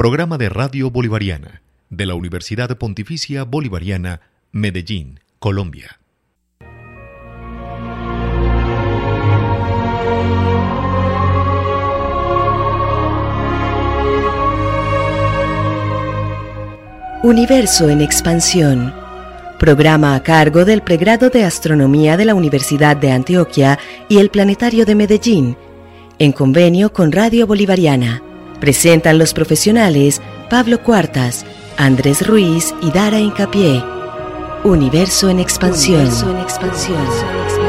Programa de Radio Bolivariana de la Universidad Pontificia Bolivariana, Medellín, Colombia. Universo en expansión. Programa a cargo del pregrado de Astronomía de la Universidad de Antioquia y el Planetario de Medellín, en convenio con Radio Bolivariana. Presentan los profesionales Pablo Cuartas, Andrés Ruiz y Dara Incapié. Universo en expansión. Universo en expansión.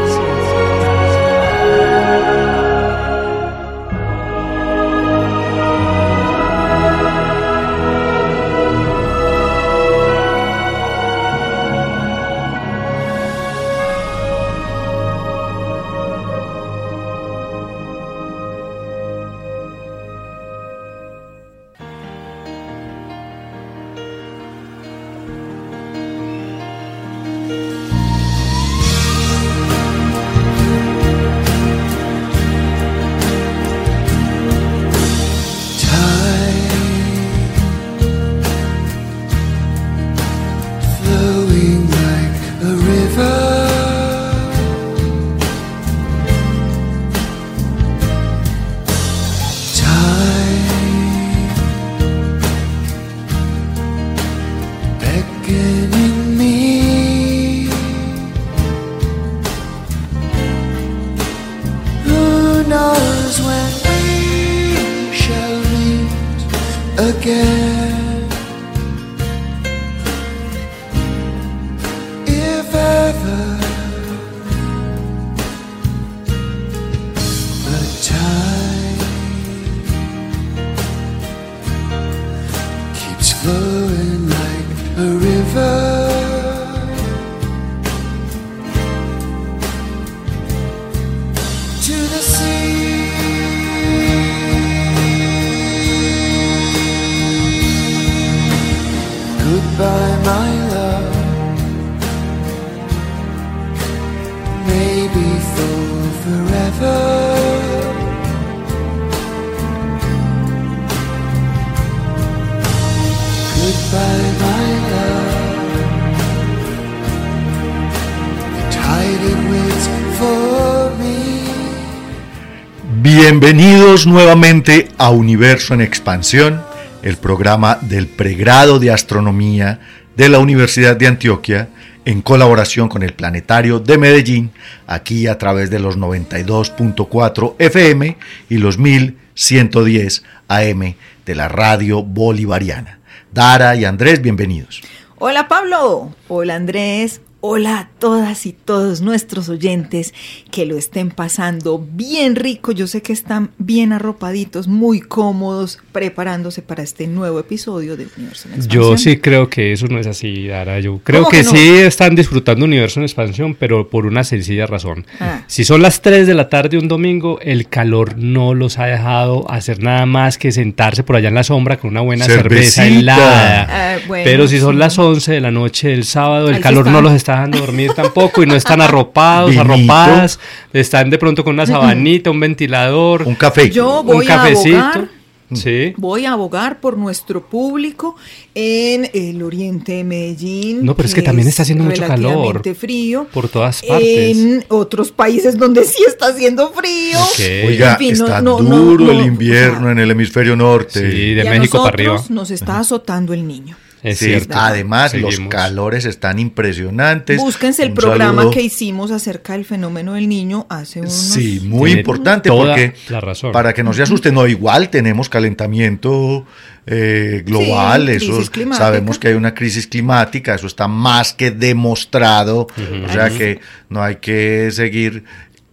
Bienvenidos nuevamente a Universo en Expansión, el programa del pregrado de astronomía de la Universidad de Antioquia en colaboración con el Planetario de Medellín, aquí a través de los 92.4 FM y los 1110 AM de la radio bolivariana. Dara y Andrés, bienvenidos. Hola Pablo, hola Andrés, Hola a todas y todos nuestros oyentes que lo estén pasando bien rico. Yo sé que están bien arropaditos, muy cómodos, preparándose para este nuevo episodio de Universo en Expansión. Yo sí creo que eso no es así, Dara. Yo creo que, sí están disfrutando Universo en Expansión, pero por una sencilla razón. Ah. Si son las 3 de la tarde un domingo, el calor no los ha dejado hacer nada más que sentarse por allá en la sombra con una buena cerveza helada. Ah, pero si son las 11 de la noche del sábado, el calor no los está están dormir tampoco y no están arropados, arropadas, están de pronto con una sabanita, un ventilador, un café, Yo voy un cafecito. A abogar, sí. Voy a abogar por nuestro público en el oriente de Medellín. No, pero es que también está haciendo mucho calor. frío. Por todas partes. En otros países donde sí está haciendo frío. Oiga, está duro el invierno en el hemisferio norte. Sí, de México para arriba. Nos está azotando el niño. Es cierto. Además, los calores están impresionantes. Búsquense el programa que hicimos acerca del fenómeno del niño hace unos... Sí, muy importante porque la razón. para que no se asusten, no, igual tenemos calentamiento eh, global, eso sabemos que hay una crisis climática, eso está más que demostrado, o sea que no hay que seguir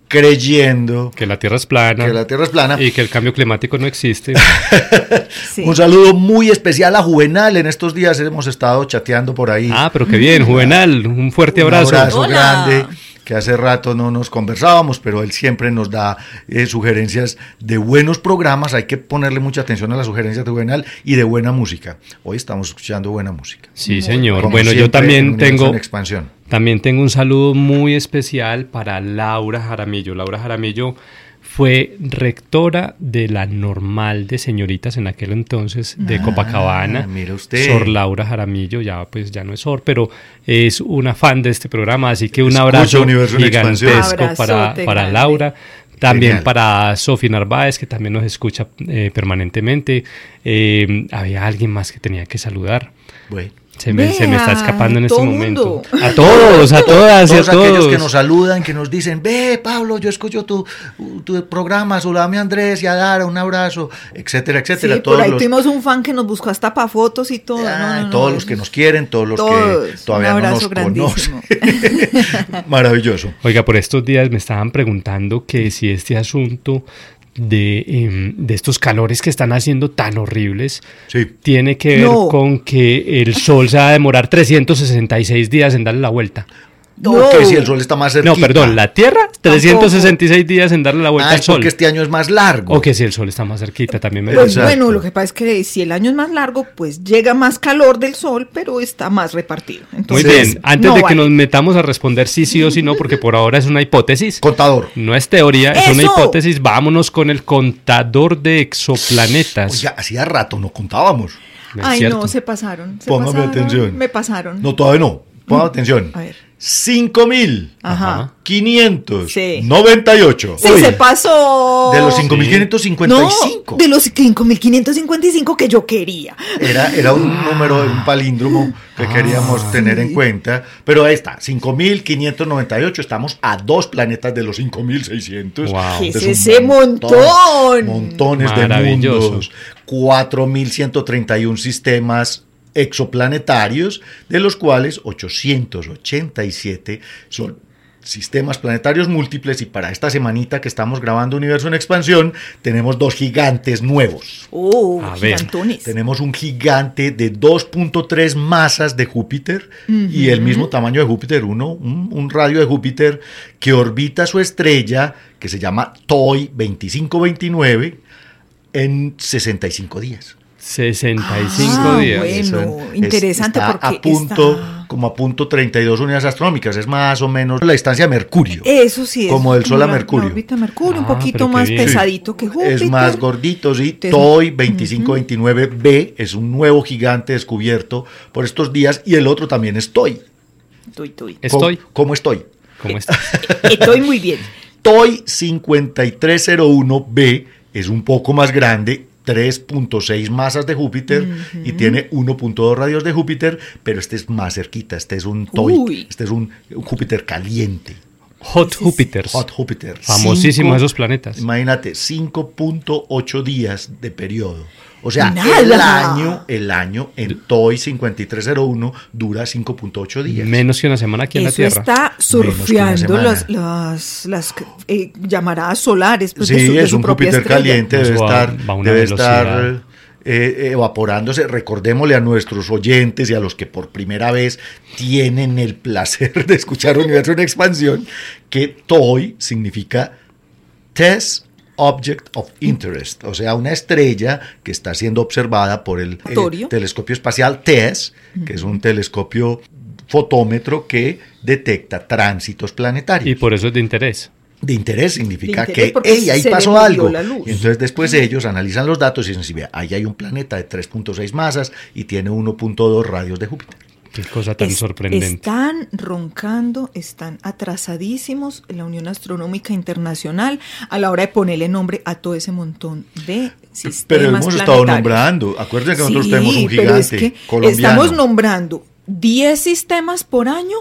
creyendo que la Tierra es plana. Que la Tierra es plana. Y que el cambio climático no existe. Un saludo muy especial a Juvenal. En estos días hemos estado chateando por ahí. Ah, pero qué bien, Juvenal. Un fuerte abrazo. Un abrazo grande que hace rato no nos conversábamos, pero él siempre nos da eh, sugerencias de buenos programas. Hay que ponerle mucha atención a las sugerencias de Juvenal y de buena música. Hoy estamos escuchando buena música. Sí, señor. bueno, yo también tengo expansión. También tengo un saludo muy especial para Laura Jaramillo. Laura Jaramillo fue rectora de la normal de señoritas en aquel entonces de Ah, Copacabana. mire usted. Sor Laura Jaramillo, ya pues ya no es Sor, pero es una fan de este programa, así que un abrazo gigantesco para, para grande. Laura. También Genial. para Sofi Narváez, que también nos escucha eh, permanentemente. Eh, había alguien más que tenía que saludar. Bueno. Se me, se me está escapando en este momento. A todos, a todas y a Todos aquellos todos. que nos saludan, que nos dicen, ve Pablo, yo escucho tu, tu programa, saludame a Andrés y a Dara, un abrazo, etcétera, Sí, etcétera. por todos ahí los, tuvimos un fan que nos buscó hasta para fotos y todo. Ah, No, no, no, todos los que nos quieren, todos los Todos. que todavía Un no nos abrazo grandísimo. conocen. Maravilloso. Oiga, por estos días me estaban preguntando que si este asunto de, em, de estos calores que están haciendo tan horribles Sí. tiene que ver No. con que el sol se va a demorar 366 días en darle la vuelta. No, No. que si el sol está más cerquita. No, perdón, la Tierra 366 días en darle la vuelta Ah, al es sol. porque este año es más largo. O que si el sol está más cerquita también me Pues bueno, lo que pasa es que si el año es más largo, pues llega más calor del sol, pero está más repartido. Muy bien, antes no de que nos metamos a responder sí, sí o sí no, porque por ahora es una hipótesis. Contador. No es teoría, es una hipótesis. Vámonos con el contador de exoplanetas. Oiga, hacía rato no contábamos. Ay, cierto. no, se pasaron. se Póngame pasaron, atención. Me pasaron. No, todavía no. Ponga atención. A ver. 5.598. Ajá. Sí. Sí, Sí, se pasó. De los Sí. 5.555. No, de los 5.555 que yo quería. Era, era un número, un palíndromo que Ah. queríamos tener en cuenta. Pero ahí está, 5.598. Estamos a dos planetas de los 5.600. Wow. ¿Qué Este es ese montón? Montones de mundos. 4.131 sistemas exoplanetarios, de los cuales 887 son sistemas planetarios múltiples y para esta semanita que estamos grabando Universo en Expansión tenemos dos gigantes nuevos. Oh, A ver, gigantones. Tenemos un gigante de 2.3 masas de Júpiter y el mismo tamaño de Júpiter, uno, un, un radio de Júpiter que orbita su estrella, que se llama TOI 2529, en 65 días. 65 Ah, días. bueno. Es- interesante está porque a punto, está- como a punto 32 unidades astronómicas, es más o menos la distancia de Mercurio. Eso sí es. Como del Sol a Mercurio. La Mercurio, un Ah, poquito más bien. pesadito que Júpiter. Es más gordito, sí. Entonces, TOI 2529b es un nuevo gigante descubierto por estos días y el otro también es TOI. Tuy. Estoy. ¿Cómo, cómo estoy? ¿Cómo estás? Estoy muy bien. TOI 5301b es un poco más grande, 3.6 masas de Júpiter y tiene 1.2 radios de Júpiter, pero este es más cerquita, este es un TOI, Uy. este es un, un Júpiter caliente, Hot Júpiters. Hot Júpiter. Famosísimos Cinco- esos planetas. Imagínate, 5.8 días de periodo. O sea, Nada. el año, el año en TOI 5301 dura 5.8 días. Menos que una semana aquí en la Tierra. está surfeando las, las, las eh, llamaradas solares. pues, de sí, su- de es su un Júpiter caliente, debe Eso estar, va a una debe velocidad. estar eh, evaporándose. Recordémosle a nuestros oyentes y a los que por primera vez tienen el placer de escuchar Universo en Expansión, que TOI significa Test Object of Interest, o sea, una estrella que está siendo observada por el, telescopio espacial TESS, que es un telescopio fotómetro que detecta tránsitos planetarios Y por eso es de interés. de interés significa De interés que porque "Ey, ahí pasó algo. Y entonces después ellos analizan los datos y dicen, si ve, ahí hay un planeta de 3.6 masas y tiene 1.2 radios de Júpiter. Qué cosa tan Es- sorprendente. Están roncando, están atrasadísimos en la Unión Astronómica Internacional a la hora de ponerle nombre a todo ese montón de sistemas Pero hemos estado nombrando, acuérdense que nosotros Sí, tenemos un pero gigante es que colombiano. Estamos nombrando 10 sistemas por año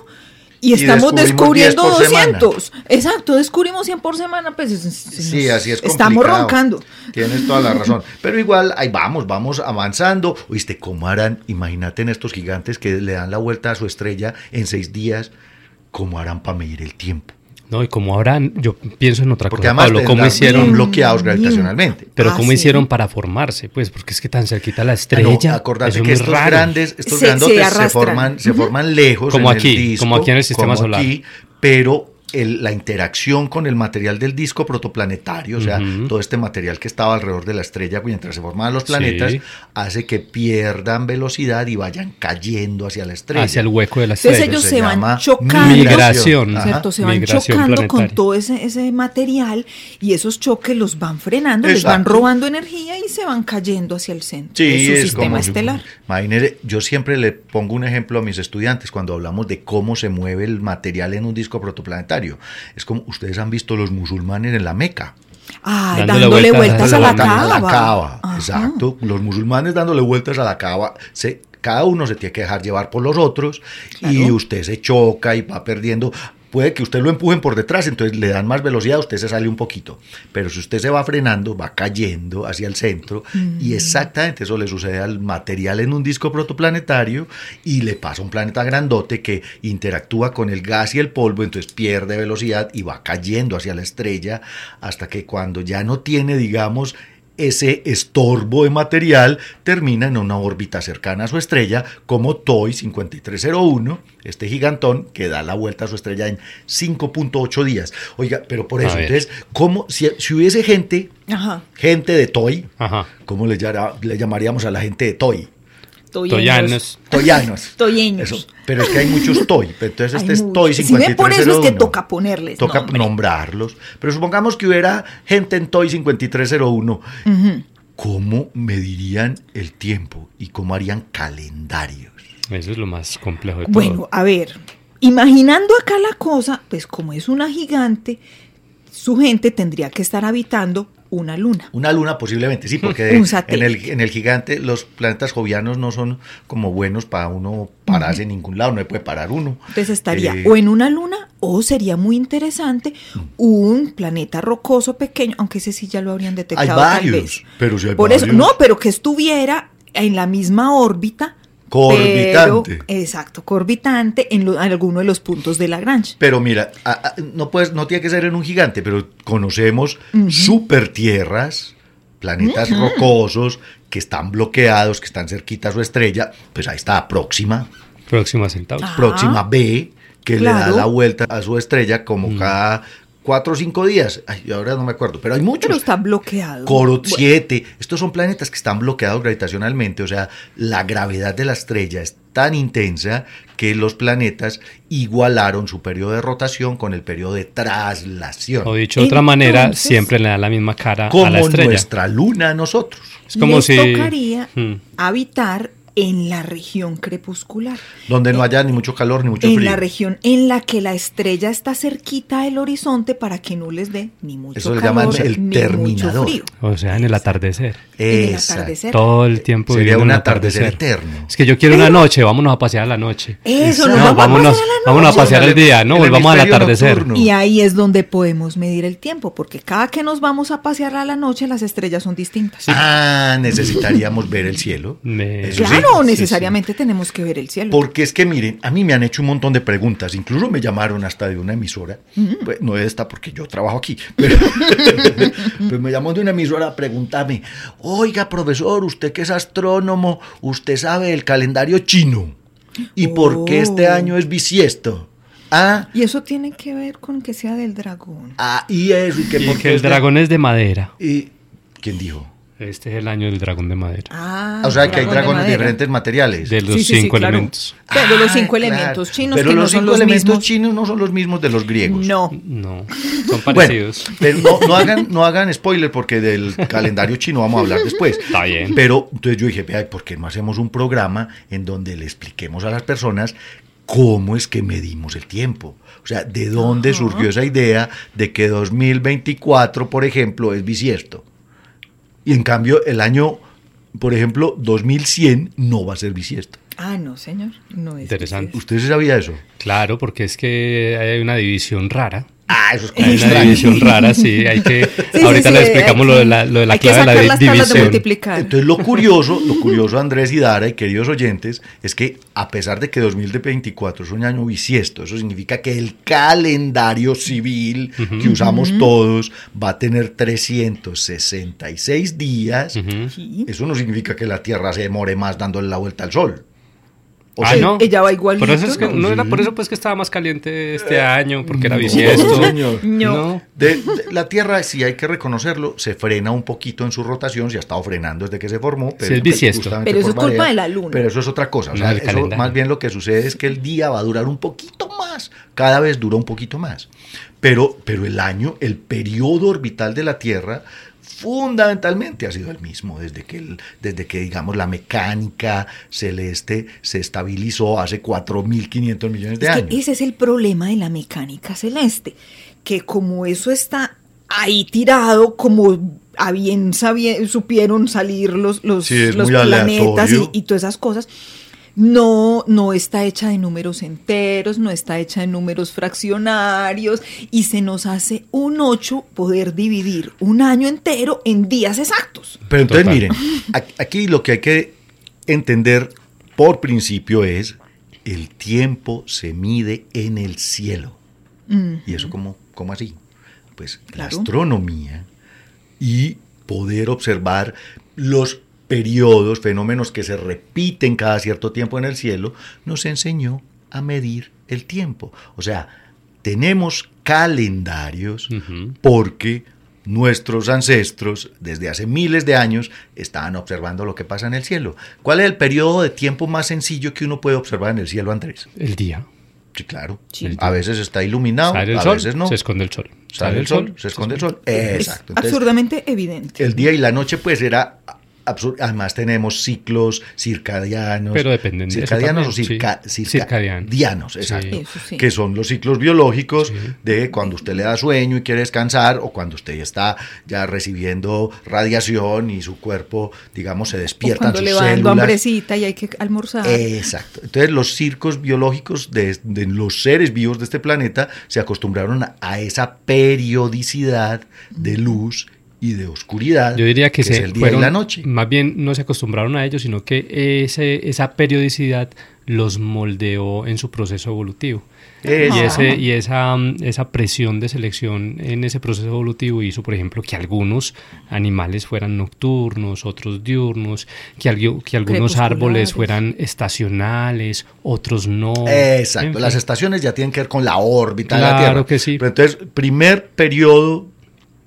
y Y estamos descubrimos 10 descubriendo por semana. 200. Exacto, descubrimos 100 por semana. Pues, es- es- Sí, así es Estamos complicado. roncando. Tienes toda la razón. Pero igual, ahí vamos, vamos avanzando. Oíste, ¿cómo harán? Imagínate en estos gigantes que le dan la vuelta a su estrella en seis días. ¿Cómo harán para medir el tiempo? No, y como ahora, yo pienso en otra Porque cosa, además Pablo, ¿cómo hicieron? bien bloqueados gravitacionalmente. Pero Ah, ¿cómo sí. hicieron para formarse? Pues porque es que tan cerquita la Ah, estrella. no, acordate que estos raro. grandes, estos Se- grandotes se se, forman, se forman lejos Como en el aquí, disco, como aquí en el sistema como solar. aquí, pero la interacción con el material del disco protoplanetario, o sea, todo este material que estaba alrededor de la estrella mientras se formaban los planetas, hace que pierdan velocidad y vayan cayendo hacia la estrella. Hacia el hueco de la estrella. Entonces ellos se, van chocando. Migración. ¿cierto? Se van chocando con todo ese, ese, material y esos choques los van frenando, les van robando energía y se van cayendo hacia el centro de su sistema estelar. Imagínese, yo siempre le pongo un ejemplo a mis estudiantes cuando hablamos de cómo se mueve el material en un disco protoplanetario es como ustedes han visto los musulmanes en la Meca. Ah, dándole, vueltas, a la cava. exacto. Los musulmanes dándole vueltas a la cava. Se, cada uno se tiene que dejar llevar por los otros y usted se choca y va perdiendo puede que usted lo empujen por detrás, entonces le dan más velocidad, usted se sale un poquito. Pero si usted se va frenando, va cayendo hacia el centro y exactamente eso le sucede al material en un disco protoplanetario y le pasa un planeta grandote que interactúa con el gas y el polvo, entonces pierde velocidad y va cayendo hacia la estrella hasta que cuando ya no tiene, digamos, ese estorbo de material termina en una órbita cercana a su estrella, como TOI 5301, este gigantón que da la vuelta a su estrella en 5.8 días. Oiga, pero por eso, entonces, ¿cómo, si, hubiese gente, gente de TOI, ¿cómo le, le llamaríamos a la gente de TOI? Toyanos. Toyanos. Toyeños. Pero es que hay muchos toy. Entonces este es toy 5301. por eso es que toca ponerles Toca nombrarlos. Pero supongamos que hubiera gente en toy 5301. ¿Cómo medirían el tiempo y cómo harían calendarios? Eso es lo más complejo de todo. Bueno, a ver, imaginando acá la cosa, pues como es una gigante, su gente tendría que estar habitando una luna. Una luna posiblemente, sí, porque en, el, en el gigante los planetas jovianos no son como buenos para uno pararse en ningún lado, no se puede parar uno. Entonces estaría eh, o en una luna o sería muy interesante un planeta rocoso pequeño, aunque ese sí ya lo habrían detectado. Hay varios, pero si hay Por eso, no, pero que estuviera en la misma órbita Corbitante. exacto, corbitante en, alguno de los puntos de Lagrange. Pero mira, no, puedes, no tiene que ser en un gigante, pero conocemos super tierras, planetas rocosos que están bloqueados, que están cerquita a su estrella. Pues ahí está, Próxima. Próxima Centauri. Próxima B, que le da la vuelta a su estrella como cada cuatro o cinco días. Ay, ahora no me acuerdo, pero hay muchos. Pero está bloqueado. Corot 7. Estos son planetas que están bloqueados gravitacionalmente. O sea, la gravedad de la estrella es tan intensa que los planetas igualaron su periodo de rotación con el periodo de traslación. O dicho de otra manera, siempre le da la misma cara a la estrella. nuestra luna a nosotros. Es como si tocaría hmm. habitar en la región crepuscular. Donde no haya ni mucho calor ni mucho frío. En la región en la que la estrella está cerquita del horizonte para que no les dé ni mucho Eso calor llaman el terminador. O sea, en el atardecer. En el atardecer. Todo el tiempo Sería un atardecer, eterno. Es que yo quiero una noche, vámonos a pasear a la noche. Eso, no, vámonos, a pasear a la noche. Vámonos a pasear el día, no, volvamos al atardecer. Y ahí es donde podemos medir el tiempo, porque cada que nos vamos a pasear a la noche, las estrellas son distintas. Ah, necesitaríamos ver el cielo. claro, necesariamente tenemos que ver el cielo. Porque es que miren, a mí me han hecho un montón de preguntas, incluso me llamaron hasta de una emisora, pues, no esta porque yo trabajo aquí, pero pues me llamó de una emisora a preguntarme, oiga profesor, usted que es astrónomo, usted sabe el calendario chino y por qué este oh. año es bisiesto. Ah, y eso tiene que ver con que sea del dragón. Ah, y eso, y que, porque el dragón es de madera. ¿Y quién dijo? Este es el año del dragón de madera. Ah, o sea que hay dragones de diferentes materiales. De los cinco elementos. Pero los cinco elementos chinos pero que los no son cinco los elementos chinos no son los mismos de los griegos. No. No, son parecidos. pero no, hagan, no hagan spoiler porque del calendario chino vamos a hablar después. Está bien. Pero entonces yo dije, ¿por qué no hacemos un programa en donde le expliquemos a las personas cómo es que medimos el tiempo? O sea, ¿de dónde surgió esa idea de que 2024, por ejemplo, es bisiesto? Y en cambio, el año, por ejemplo, 2100 no va a ser bisiesto. Ah, no, señor. No es Interesante. ¿Usted sabía eso? Claro, porque es que hay una división rara. Ah, eso es como Hay una división rara, sí. Hay que, ahorita le explicamos lo de la, lo de la clave de la división. Entonces, lo curioso, lo curioso, Andrés y Dara y queridos oyentes, es que a pesar de que 2024 es un año bisiesto, eso significa que el calendario civil que usamos todos va a tener 366 días. Eso no significa que la Tierra se demore más dándole la vuelta al Sol. O ah, no. Ella va igual. Por eso, es que, no, era por eso pues que estaba más caliente este año, porque era bisiesto. Señor. No. De, la Tierra, si hay que reconocerlo, se frena un poquito en su rotación, se ha estado frenando desde que se formó. Pero, es bisiesto. Pero eso es culpa de la Luna. Pero eso es otra cosa. O sea, eso, más bien lo que sucede es que el día va a durar un poquito más. Cada vez dura un poquito más. Pero, pero el año, el periodo orbital de la Tierra fundamentalmente ha sido el mismo desde que, desde que digamos, la mecánica celeste se estabilizó hace 4.500 millones de años. ese es el problema de la mecánica celeste, que como eso está ahí tirado, como a bien supieron salir los, los, los planetas y, y todas esas cosas, no, no está hecha de números enteros, no está hecha de números fraccionarios y se nos hace un 8 poder dividir un año entero en días exactos. Pero entonces miren, aquí lo que hay que entender por principio es el tiempo se mide en el cielo. ¿Y eso cómo, cómo así? Pues la astronomía y poder observar los periodos, fenómenos que se repiten cada cierto tiempo en el cielo, nos enseñó a medir el tiempo. O sea, tenemos calendarios porque nuestros ancestros desde hace miles de años estaban observando lo que pasa en el cielo. ¿Cuál es el periodo de tiempo más sencillo que uno puede observar en el cielo, Andrés? El día. Sí, claro. A veces está iluminado, a veces no. Se esconde el sol. Sale el sol, se esconde el sol. Exacto. absurdamente evidente. El día y la noche, pues, era Además tenemos ciclos circadianos. Pero dependen circadianos o circadianos, exacto, que son los ciclos biológicos de cuando usted le da sueño y quiere descansar o cuando usted está ya recibiendo radiación y su cuerpo, digamos, se despierta. Cuando le va dando hambrecita y hay que almorzar. Exacto. Entonces los ciclos biológicos de, los seres vivos de este planeta se acostumbraron a esa periodicidad de luz y de oscuridad. Yo diría que, es el día y la noche. Más bien no se acostumbraron a ello, sino que ese, esa periodicidad los moldeó en su proceso evolutivo. Y, ese, y esa, esa presión de selección en ese proceso evolutivo hizo, por ejemplo, que algunos animales fueran nocturnos, otros diurnos, que, que algunos árboles fueran estacionales, otros no. Exacto, las estaciones ya tienen que ver con la órbita de la Tierra. Claro que sí. Pero entonces, primer periodo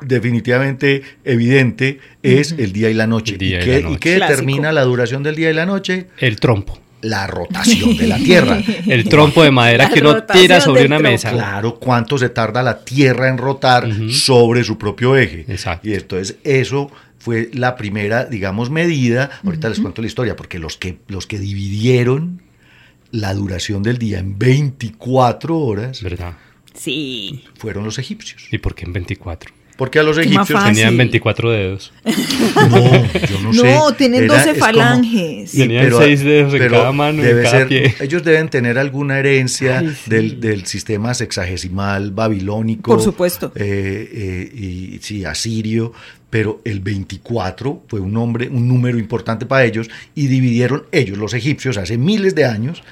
definitivamente evidente es el día y la noche. ¿Y, qué, determina la duración del día y la noche? El trompo. La rotación de la Tierra. el trompo de madera que uno tira sobre una mesa. Claro, cuánto se tarda la Tierra en rotar sobre su propio eje. Exacto. Y entonces eso fue la primera, digamos, medida. Ahorita les cuento la historia, porque los que, los que dividieron la duración del día en 24 horas. ¿Verdad? Sí. Fueron los egipcios. ¿Y por qué en 24? Porque a los egipcios tenían 24 dedos. No, yo no sé. No, tienen 12 falanges. tenían 6 dedos en cada mano y en cada pie. Ellos deben tener alguna herencia del, del, sistema sexagesimal babilónico. Por supuesto. Eh, eh, y sí, asirio. Pero el 24 fue un, nombre, un número importante para ellos y dividieron ellos, los egipcios, hace miles de años,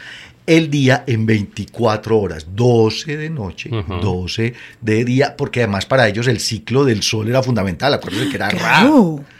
el día en 24 horas, 12 de noche, 12 de día, porque además para ellos el ciclo del sol era fundamental. Acuérdense que era Ra,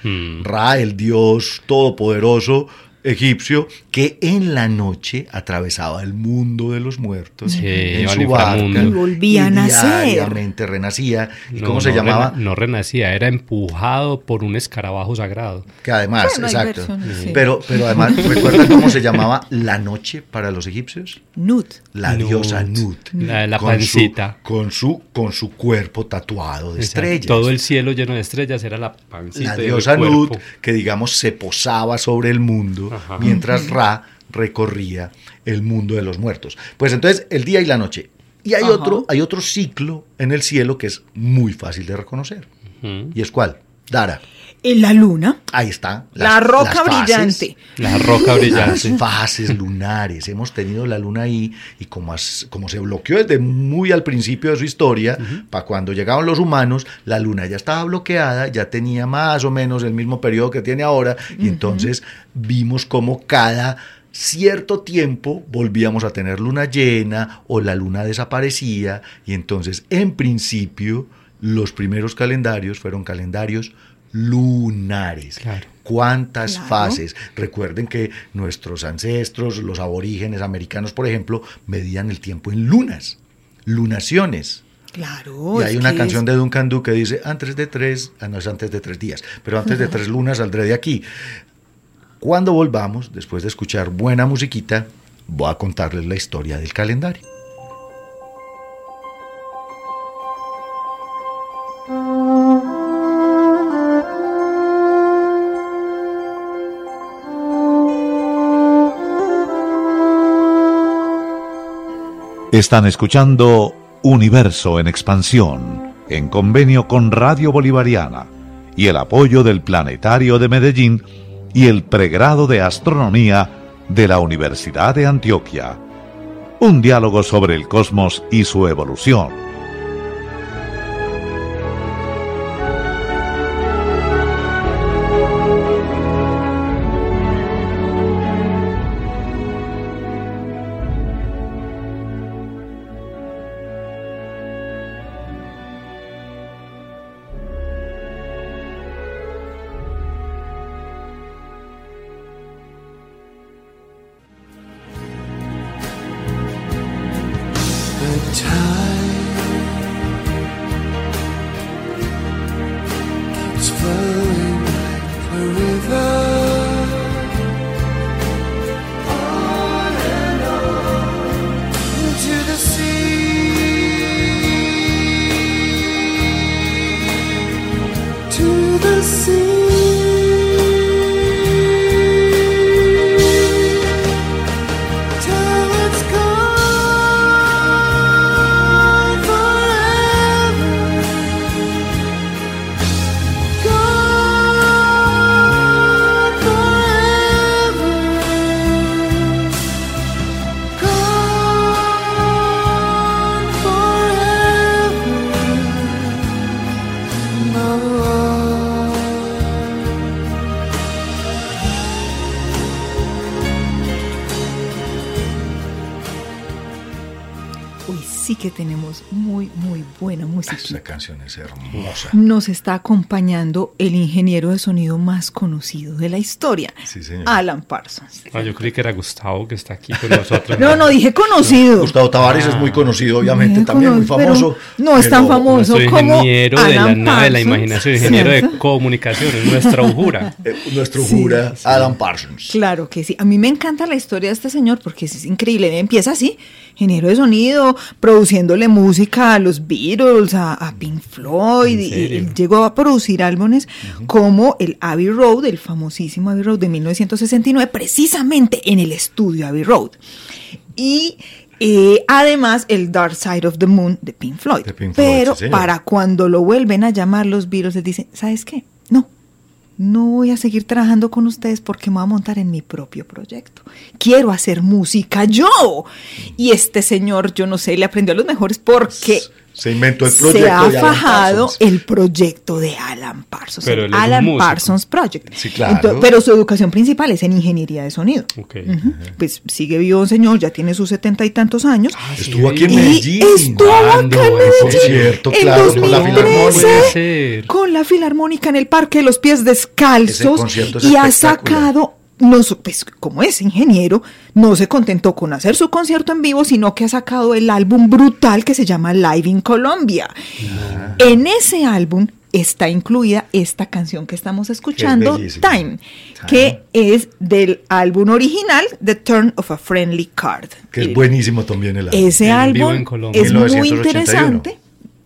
mm. Ra, el dios todopoderoso, egipcio que en la noche atravesaba el mundo de los muertos en su barca y volvía a nacer. Diariamente renacía. ¿Y cómo se llamaba? no renacía, era empujado por un escarabajo sagrado. Que además, exacto. Pero, pero además, ¿recuerdan cómo se llamaba la noche para los egipcios? Nut. La diosa Nut. La, pancita. con, su, con su cuerpo tatuado de estrellas. Todo el cielo lleno de estrellas era la pancita. La diosa Nut, que digamos se posaba sobre el mundo mientras Ra recorría el mundo de los muertos. Pues entonces el día y la noche. Y hay otro, hay otro ciclo en el cielo que es muy fácil de reconocer. ¿Y es cuál? Dara. En la luna. Ahí está. la roca brillante. La roca brillante. Las fases lunares. Hemos tenido la luna ahí y como, como se bloqueó desde muy al principio de su historia, para cuando llegaban los humanos, la luna ya estaba bloqueada, ya tenía más o menos el mismo periodo que tiene ahora y entonces vimos como cada cierto tiempo volvíamos a tener luna llena o la luna desaparecía y entonces en principio los primeros calendarios fueron calendarios lunares. ¿Cuántas fases? Recuerden que nuestros ancestros, los aborígenes americanos, por ejemplo, medían el tiempo en lunas, lunaciones. Claro. Y hay una canción de Duncan Du que dice, antes de tres, ah, no es antes de tres días, pero antes de tres lunas saldré de aquí. Cuando volvamos, después de escuchar buena musiquita, voy a contarles la historia del calendario. Están escuchando Universo en Expansión, en convenio con Radio Bolivariana y el apoyo del Planetario de Medellín y el pregrado de Astronomía de la Universidad de Antioquia. Un diálogo sobre el cosmos y su evolución. Hermosa. Nos está acompañando el ingeniero de sonido más conocido de la historia, Alan Parsons. Ah, yo creí que era Gustavo que está aquí con nosotros. no, no, dije conocido. Gustavo Tavares es muy conocido, obviamente, también muy famoso. No es tan famoso como ingeniero de la nave de la imaginación, ingeniero de comunicaciones, nuestra ujura. Eh, nuestro ujura, Alan Parsons. Claro que sí. A mí me encanta la historia de este señor porque es increíble. Empieza así ingeniero de sonido, produciéndole música a los Beatles, a, Pink Floyd, y, llegó a producir álbumes como el Abbey Road, el famosísimo Abbey Road de 1969, precisamente en el estudio Abbey Road. Y eh, además el Dark Side of the Moon de Pink Floyd. Pero para cuando lo vuelven a llamar los Beatles, les dicen, ¿sabes qué? No, no voy a seguir trabajando con ustedes porque me voy a montar en mi propio proyecto. Quiero hacer música yo. Y este señor, yo no sé, le aprendió a los mejores porque se inventó el proyecto. Se ha fajado el proyecto de Alan Parsons, el Alan Parsons Project. Sí, claro. pero su educación principal es en ingeniería de sonido. Pues sigue vivo un señor, ya tiene sus setenta y tantos años. Ah, estuvo aquí en Medellín. Estuvo acá en Medellín. en claro, 2013, con la filarmónica. Con la filarmónica en el Parque de los Pies Descalzos. y ha sacado no, pues como es ingeniero, no se contentó con hacer su concierto en vivo, sino que ha sacado el álbum brutal que se llama Live in Colombia. Ah. En ese álbum está incluida esta canción que estamos escuchando, Time, que es del álbum original, The Turn of a Friendly Card. Que es buenísimo también el álbum. Ese álbum es muy interesante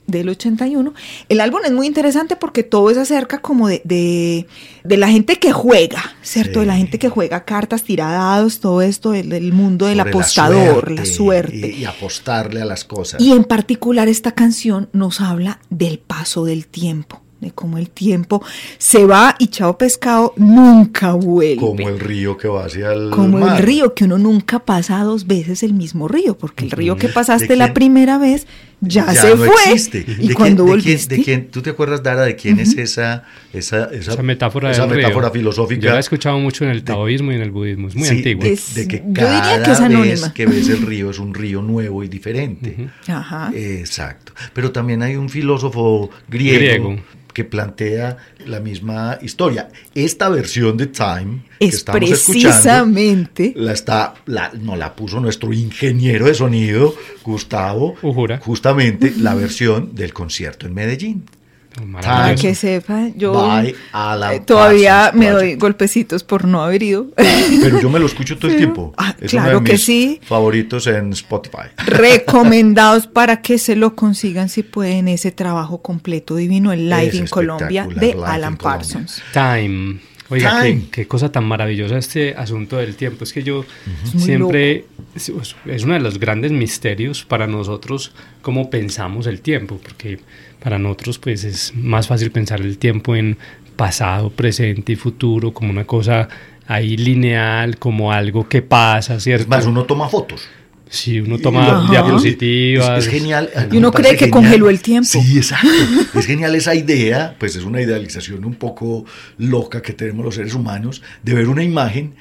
del 81. El álbum es muy interesante porque todo es acerca como de, de, la gente que juega, ¿cierto? De la gente que juega cartas, tiradas, todo esto, del, mundo del apostador, la suerte. Y, apostarle a las cosas. Y en particular esta canción nos habla del paso del tiempo de cómo el tiempo se va y chao pescado nunca vuelve. Como el río que va hacia el Como el río, que uno nunca pasa dos veces el mismo río, porque el río que pasaste la primera vez ya, se fue. Existe. Y ¿De cuando quién, de, quién, ¿Tú te acuerdas, Dara, de quién es esa, esa, esa, metáfora, esa metáfora filosófica? Yo la he escuchado mucho en el taoísmo y en el budismo, es muy antigua. De, que cada que es vez que ves el río es un río nuevo y diferente. Ajá. Exacto. Pero también hay un filósofo griego que plantea la misma historia. Esta versión de Time es que estamos precisamente la está la, no la puso nuestro ingeniero de sonido Gustavo, justamente la versión del concierto en Medellín. Para que sepa, yo eh, todavía me doy golpecitos por no haber ido. Pero yo me lo escucho todo el tiempo. Ah, claro que sí. Favoritos en Spotify. Recomendados para que se lo consigan si pueden ese trabajo completo divino, el Live en Colombia de Alan Parsons. Time. Oiga, qué, cosa tan maravillosa este asunto del tiempo. Es que yo siempre, es, es uno de los grandes misterios para nosotros cómo pensamos el tiempo, porque para nosotros pues es más fácil pensar el tiempo en pasado, presente y futuro como una cosa ahí lineal, como algo que pasa, ¿cierto? más, uno toma fotos. Sí, uno toma diapositivas. Es, genial. Y uno cree que congeló el tiempo. Sí, exacto. es genial esa idea, pues es una idealización un poco loca que tenemos los seres humanos, de ver una imagen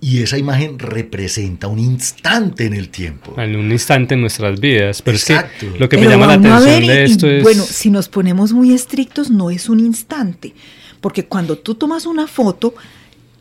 y esa imagen representa un instante en el tiempo. En un instante en nuestras vidas. Pero es que lo que me llama la atención de esto es... Bueno, si nos ponemos muy estrictos, no es un instante. Porque cuando tú tomas una foto,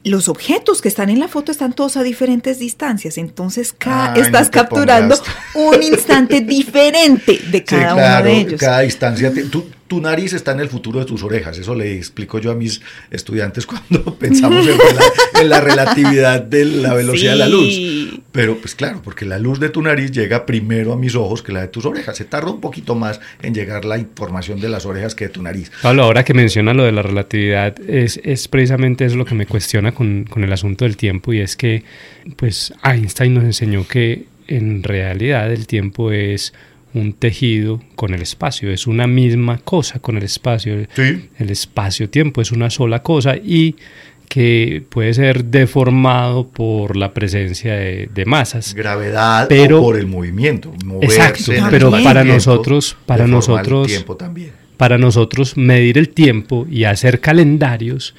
los objetos que están en la foto están todos a diferentes distancias, entonces estás capturando un instante diferente de cada uno de ellos. Cada distancia, tú, tu nariz está en el futuro de tus orejas. Eso le explico yo a mis estudiantes cuando pensamos en, la, relatividad de la velocidad de la luz. Pero pues claro, porque la luz de tu nariz llega primero a mis ojos que la de tus orejas. Se tarda un poquito más en llegar la información de las orejas que de tu nariz. Pablo, ahora que menciona lo de la relatividad, es, es precisamente eso lo que me cuestiona con, con el asunto del tiempo y es que pues Einstein nos enseñó que en realidad el tiempo es un tejido con el espacio, es una misma cosa con el espacio. El espacio-tiempo es una sola cosa y que puede ser deformado por la presencia de, masas. Gravedad pero, por el movimiento. exacto, pero para nosotros, para nosotros, para nosotros medir el tiempo y hacer calendarios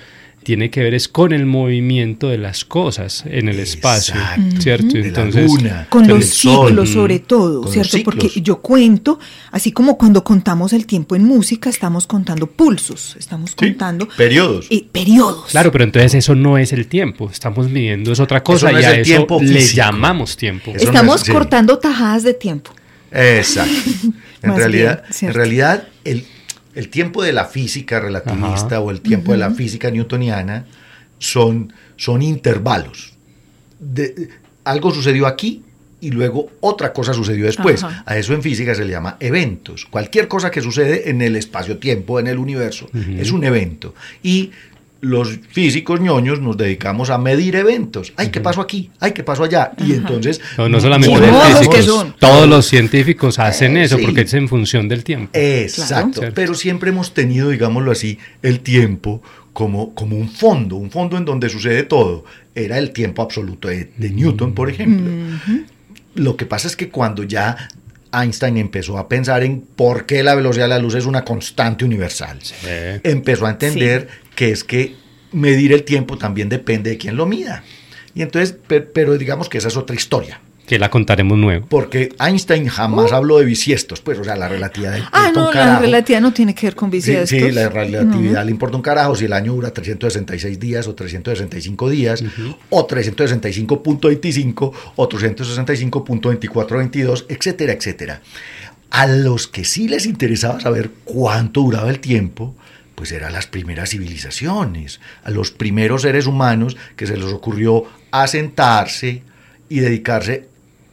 tiene que ver es con el movimiento de las cosas en el espacio, ¿cierto? Entonces, con los ciclos sobre todo, ¿cierto? Porque yo cuento, así como cuando contamos el tiempo en música, estamos contando pulsos, estamos contando periodos. Y periodos. Claro, pero entonces eso no es el tiempo, estamos midiendo es otra cosa y a eso le llamamos tiempo. estamos cortando tajadas de tiempo. Exacto. en realidad, en realidad el el tiempo de la física relativista o el tiempo de la física newtoniana son, son intervalos. De, algo sucedió aquí y luego otra cosa sucedió después. A eso en física se le llama eventos. Cualquier cosa que sucede en el espacio-tiempo, en el universo, es un evento. Y los físicos ñoños nos dedicamos a medir eventos. Ay, ¿qué pasó aquí? Ay, ¿qué pasó allá? Y entonces... No, solamente los físicos, todos los científicos hacen eso porque es en función del tiempo. Exacto, pero siempre hemos tenido, digámoslo así, el tiempo como, como un fondo, un fondo en donde sucede todo. Era el tiempo absoluto de, Newton, por ejemplo. Lo que pasa es que cuando ya Einstein empezó a pensar en por qué la velocidad de la luz es una constante universal. Empezó a entender que es que medir el tiempo también depende de quién lo mida. Y entonces, pero digamos que esa es otra historia. Que la contaremos nuevo. Porque Einstein jamás habló de bisiestos, pues, o sea, la relatividad. Ah, no, la relatividad no tiene que ver con bisiestos. Sí, la relatividad le importa un carajo si el año dura 366 días o 365 días, o 365.25 o 365.2422, etcétera, etcétera. A los que sí les interesaba saber cuánto duraba el tiempo, pues eran las primeras civilizaciones, a los primeros seres humanos que se les ocurrió asentarse y dedicarse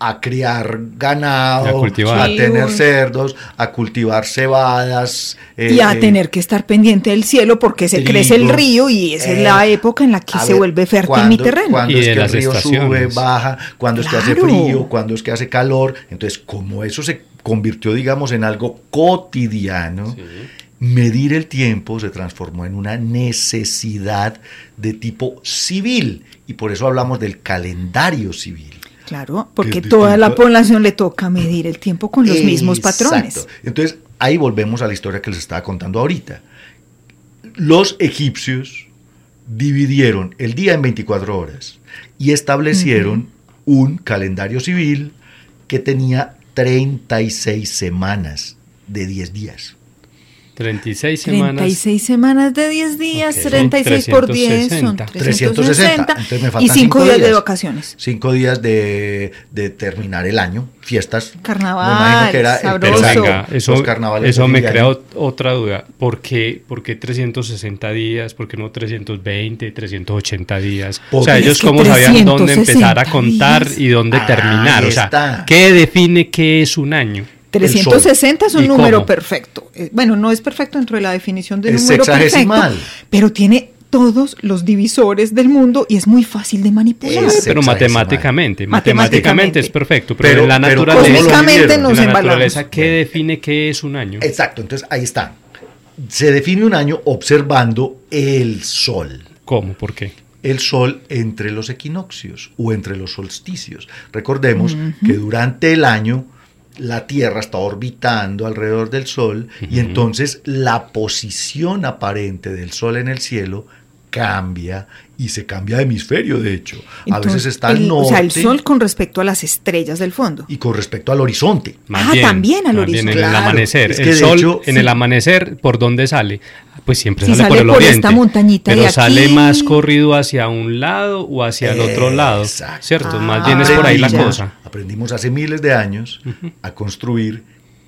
a criar ganado, a, tener cerdos, a cultivar cebadas. y a eh, tener que estar pendiente del cielo porque se crece el río y esa es la eh, época en la que se vuelve fértil mi terreno. Cuando es que el río sube, baja, cuando es que hace frío, cuando es que hace calor. Entonces, como eso se convirtió, digamos, en algo cotidiano, medir el tiempo se transformó en una necesidad de tipo civil y por eso hablamos del calendario civil. Claro, porque toda la población le toca medir el tiempo con los mismos patrones. Entonces, ahí volvemos a la historia que les estaba contando ahorita. Los egipcios dividieron el día en 24 horas y establecieron un calendario civil que tenía 36 semanas de 10 días. 36 semanas. 36 semanas de 10 días, 36 por 10 son 360. y 5 días, de vacaciones. 5 días de, de, terminar el año, fiestas. Carnaval, que era sabroso. Venga, eso, eso me crea otra duda. ¿Por qué, ¿Por qué 360 días? ¿Por qué no 320, 380 días? o sea, ellos cómo sabían dónde empezar a contar y dónde terminar. O sea, ¿qué define qué es un año? 360 es un número perfecto. Eh, bueno, no es perfecto dentro de la definición de número perfecto, pero tiene todos los divisores del mundo y es muy fácil de manipular. pero matemáticamente, matemáticamente, es perfecto, pero, en la naturaleza, en la naturaleza ¿qué define qué es un año? Exacto, entonces ahí está. Se define un año observando el sol. ¿Cómo? ¿Por qué? el sol entre los equinoccios o entre los solsticios. Recordemos que durante el año la Tierra está orbitando alrededor del Sol y entonces la posición aparente del Sol en el cielo cambia y se cambia de hemisferio, de hecho. a veces está al norte. O sea, el sol con respecto a las estrellas del fondo. Y con respecto al horizonte. ah, también al horizonte. en el amanecer. el sol, en el amanecer, ¿por dónde sale? Pues siempre sale, por el oriente. Esta montañita pero sale más corrido hacia un lado o hacia el otro lado. ¿Cierto? más bien es por ahí la cosa. Aprendimos hace miles de años a construir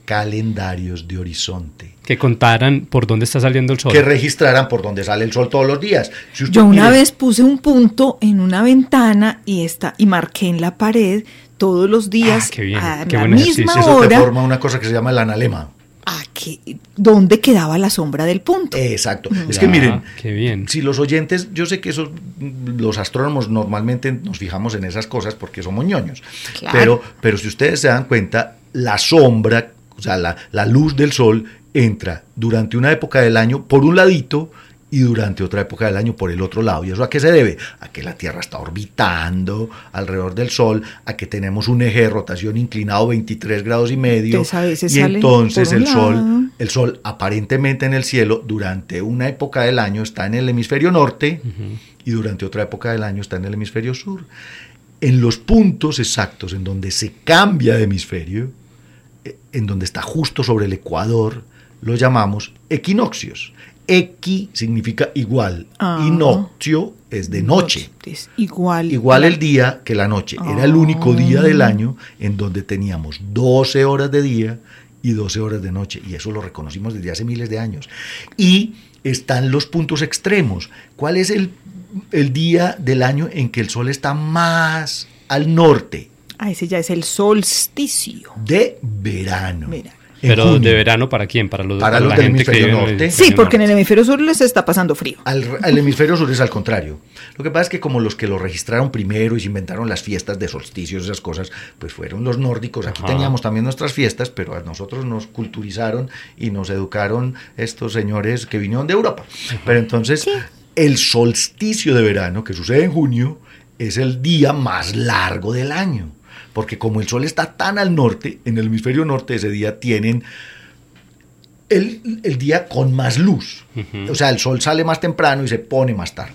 calendarios de horizonte. Que contaran por dónde está saliendo el sol. Que registraran por dónde sale el sol todos los días. Yo una vez puse un punto en una ventana y, esta, y marqué en la pared todos los días ah, a la misma Eso te forma una cosa que se llama el analema. A que, ¿Dónde quedaba la sombra del punto? Exacto. Es que miren, bien. si los oyentes, yo sé que esos, los astrónomos normalmente nos fijamos en esas cosas porque somos ñoños, pero, pero si ustedes se dan cuenta, la sombra o sea, la, luz del sol entra durante una época del año por un ladito y durante otra época del año por el otro lado. ¿Y eso a qué se debe? A que la Tierra está orbitando alrededor del Sol, a que tenemos un eje de rotación inclinado 23 grados y medio. y entonces el Sol, el Sol aparentemente en el cielo durante una época del año está en el hemisferio norte y durante otra época del año está en el hemisferio sur. En los puntos exactos en donde se cambia de hemisferio, en donde está justo sobre el ecuador, lo llamamos equinoccios. Equi significa igual, ah. y noctio es de noche. Es igual. Igual el día que la noche. Era el único día del ah. año en donde teníamos 12 horas de día y 12 horas de noche. Y eso lo reconocimos desde hace miles de años. Y están los puntos extremos. ¿Cuál es el, el día del año en que el sol está más al norte? Ah, ese ya es el solsticio. De verano. Pero de verano para quién? Para los, para la gente que norte. sí, porque en el hemisferio sur les está pasando frío. Al, hemisferio sur es al contrario. Lo que pasa es que como los que lo registraron primero y se inventaron las fiestas de solsticios, esas cosas, pues fueron los nórdicos. Aquí teníamos también nuestras fiestas, pero a nosotros nos culturizaron y nos educaron estos señores que vinieron de Europa. Pero entonces, el solsticio de verano, que sucede en junio, es el día más largo del año porque como el Sol está tan al norte, en el hemisferio norte ese día tienen el, día con más luz. O sea, el Sol sale más temprano y se pone más tarde.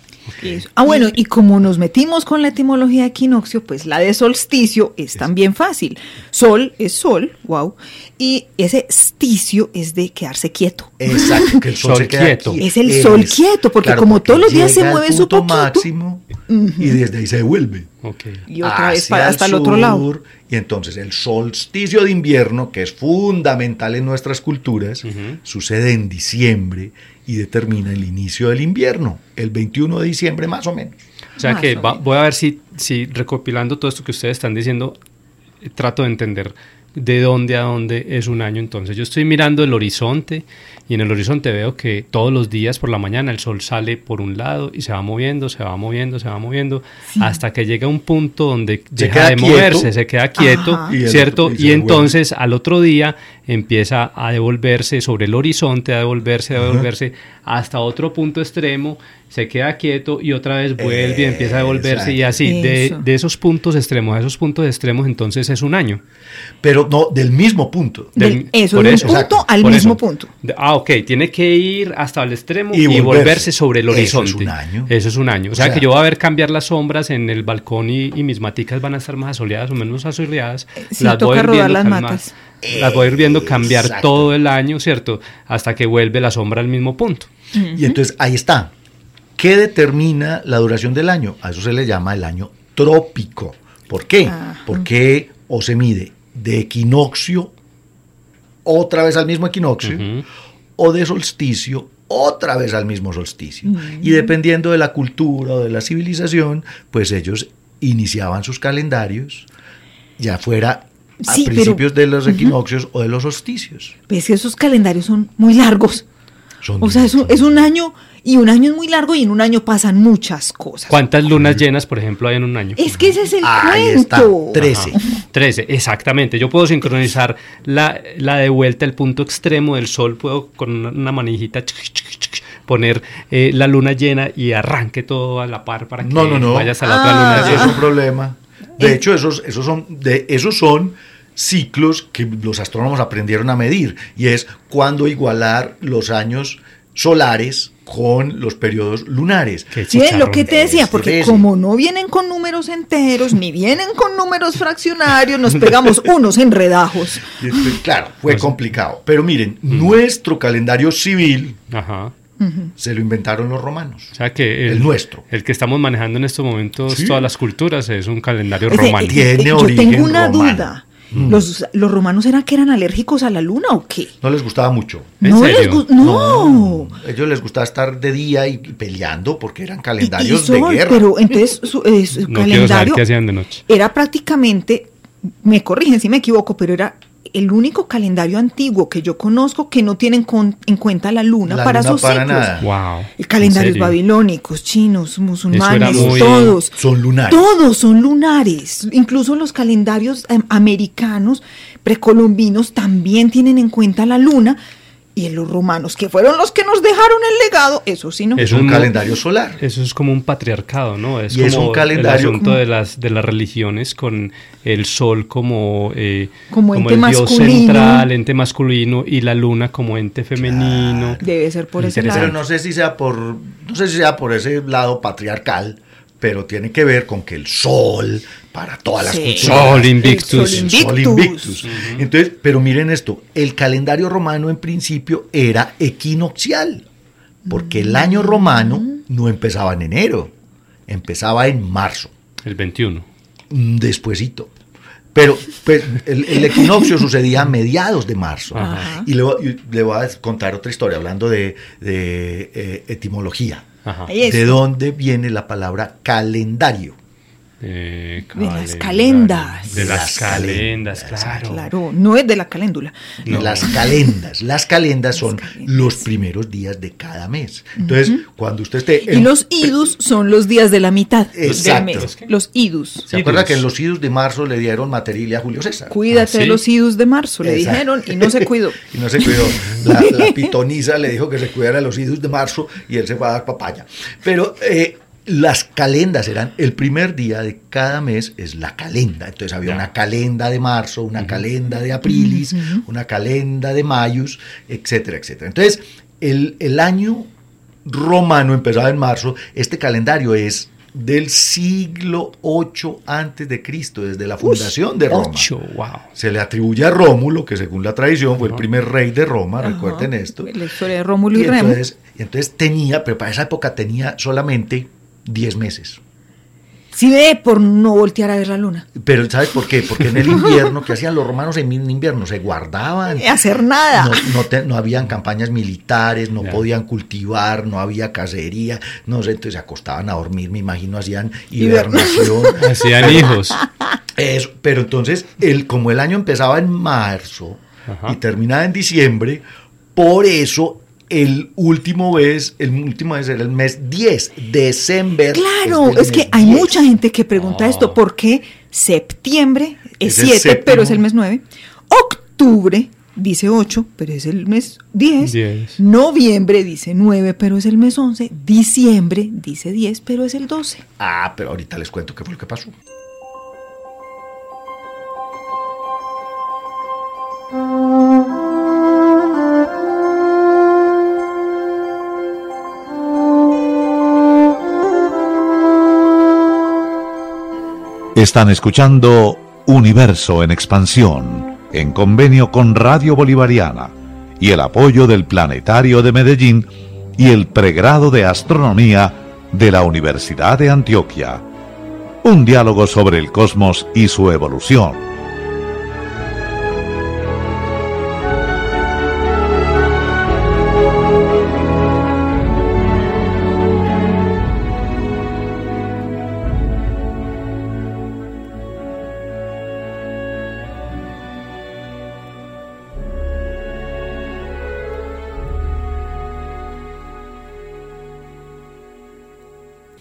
Ah, bueno, y como nos metimos con la etimología de equinoccio, pues la de solsticio es, también fácil. Sol es sol, wow, y ese sticio es de quedarse quieto. Exacto, que el sol, se quieto. Es el sol quieto, porque como todos los días se mueve su poquito. máximo y desde ahí se devuelve. Y otra vez hasta el, otro lado. Y entonces el solsticio de invierno, que es fundamental en nuestras culturas, sucede en diciembre y determina el inicio del invierno, el 21 de diciembre más o menos. O sea que voy a ver si, si recopilando todo esto que ustedes están diciendo, trato de entender. De dónde a dónde es un año. Entonces yo estoy mirando el horizonte y en el horizonte veo que todos los días por la mañana el sol sale por un lado y se va moviendo, se va moviendo, se va moviendo, hasta que llega un punto donde deja de moverse, se queda quieto, ¿cierto? Y, entonces al otro día empieza a devolverse sobre el horizonte, a devolverse, a devolverse, hasta otro punto extremo se queda quieto y otra vez vuelve y empieza a devolverse y así, de, de, esos puntos extremos a esos puntos extremos, entonces es un año. Pero no, del mismo punto. Del, eso, de un punto al mismo punto. Ah, ok, tiene que ir hasta el extremo y, volverse. sobre el horizonte. Eso es un año. Eso es un año. O, sea, que yo voy a ver cambiar las sombras en el balcón y, mis maticas van a estar más asoleadas o menos asoleadas. Sí, las toca voy rodar las matas. las voy a ir viendo cambiar todo el año, ¿cierto? Hasta que vuelve la sombra al mismo punto. Y entonces ahí está ¿Qué determina la duración del año? A eso se le llama el año trópico. ¿Por qué? Porque o se mide de equinoccio, otra vez al mismo equinoccio, o de solsticio, otra vez al mismo solsticio. Y dependiendo de la cultura o de la civilización, pues ellos iniciaban sus calendarios, ya fuera a principios de los equinoccios o de los solsticios. Pues que esos calendarios son muy largos. o sea, es un año y un año es muy largo y en un año pasan muchas cosas. ¿Cuántas lunas llenas, por ejemplo, hay en un año? Es que ese es el Ahí cuento. Está, 13. 13, exactamente. Yo puedo sincronizar la, la de vuelta, el punto extremo del sol, puedo con una manijita poner eh, la luna llena y arranque todo a la par para que no, no, no. vayas a la otra luna llena. es un problema. De eh. hecho, esos, esos son, de, esos son ciclos que los astrónomos aprendieron a medir y es cuando igualar los años solares con los periodos lunares. Sí, lo que te decía, porque como no vienen con números enteros, ni vienen con números fraccionarios, nos pegamos unos enredajos. claro, fue pues, complicado. Pero miren, nuestro calendario civil se lo inventaron los romanos. O sea que el, nuestro. El que estamos manejando en estos momentos, todas las culturas, es un calendario romano. Tiene Yo tengo una duda. Mm. ¿Los, ¿Los, romanos eran que eran alérgicos a la luna o qué? No les gustaba mucho. no les no. Ellos les gustaba estar de día y peleando porque eran calendarios de guerra. Pero entonces su, eh, calendario qué hacían de noche. era prácticamente, me corrigen si me equivoco, pero era el único calendario antiguo que yo conozco que no tienen en cuenta la luna para sus para ciclos. Wow. Calendarios babilónicos, chinos, musulmanes, todos son lunares. Todos son lunares. Incluso los calendarios em, americanos precolombinos también tienen en cuenta la luna y en los romanos, que fueron los que nos dejaron el legado, eso sí no. Es un, calendario solar. Eso es como un patriarcado, ¿no? Es como un calendario el asunto de las de las religiones con el sol como eh, como, ente el dios central, ente masculino y la luna como ente femenino. Debe ser por ese lado. Pero no sé si sea por no sé si sea por ese lado patriarcal pero tiene que ver con que el sol para todas las culturas. Sol invictus. Sol invictus. Entonces, pero miren esto, el calendario romano en principio era equinoccial, porque el año romano no empezaba en enero, empezaba en marzo. El 21. Mm, despuésito. Pero pues, el, equinoccio sucedía a mediados de marzo. Y le, voy a contar otra historia, hablando de, eh, etimología. ¿De dónde viene la palabra calendario? De las calendas. De las, calendas, claro. Claro, no es de la caléndula. Las calendas. Las calendas son los primeros días de cada mes. Entonces, cuando usted esté... y los idus son los días de la mitad del mes. Los idus. ¿Se acuerda que en los idus de marzo le dieron material a Julio César? Cuídate de ¿Ah, los idus de marzo, le dijeron, y no se cuidó. y no se cuidó. La, pitonisa le dijo que se cuidara de los idus de marzo y él se fue a dar papaya. Pero... Eh, las calendas eran el primer día de cada mes es la calenda. Entonces había una calenda de marzo, una calenda de aprilis, una calenda de mayus, etcétera, etcétera. Entonces, el, el año romano empezaba en marzo. Este calendario es del siglo 8 antes de Cristo, desde la fundación de Roma. Se le atribuye a Rómulo, que según la tradición fue el primer rey de Roma, recuerden esto. La historia de Rómulo y, Remo. Entonces, y entonces tenía, pero para esa época tenía solamente 10 meses. Sí ve por no voltear a ver la luna. Pero ¿sabes por qué? Porque en el invierno, ¿qué hacían los romanos en invierno? Se guardaban. Hacer nada. No, no, habían campañas militares, no podían cultivar, no había cacería, no sé, entonces se acostaban a dormir, me imagino, hacían hibernación. hacían hijos. Eso, pero entonces, el, como el año empezaba en marzo y terminaba en diciembre, por eso el último mes, el último mes era el mes 10, diciembre. Claro, es, que hay mucha gente que pregunta esto, ah. ¿por qué septiembre es 7, pero es el mes 9? Octubre dice 8, pero es el mes 10. Noviembre dice 9, pero es el mes 11. Diciembre dice 10, pero es el 12. Ah, pero ahorita les cuento qué fue lo que pasó. Están escuchando Universo en Expansión, en convenio con Radio Bolivariana y el apoyo del Planetario de Medellín y el pregrado de Astronomía de la Universidad de Antioquia. Un diálogo sobre el cosmos y su evolución.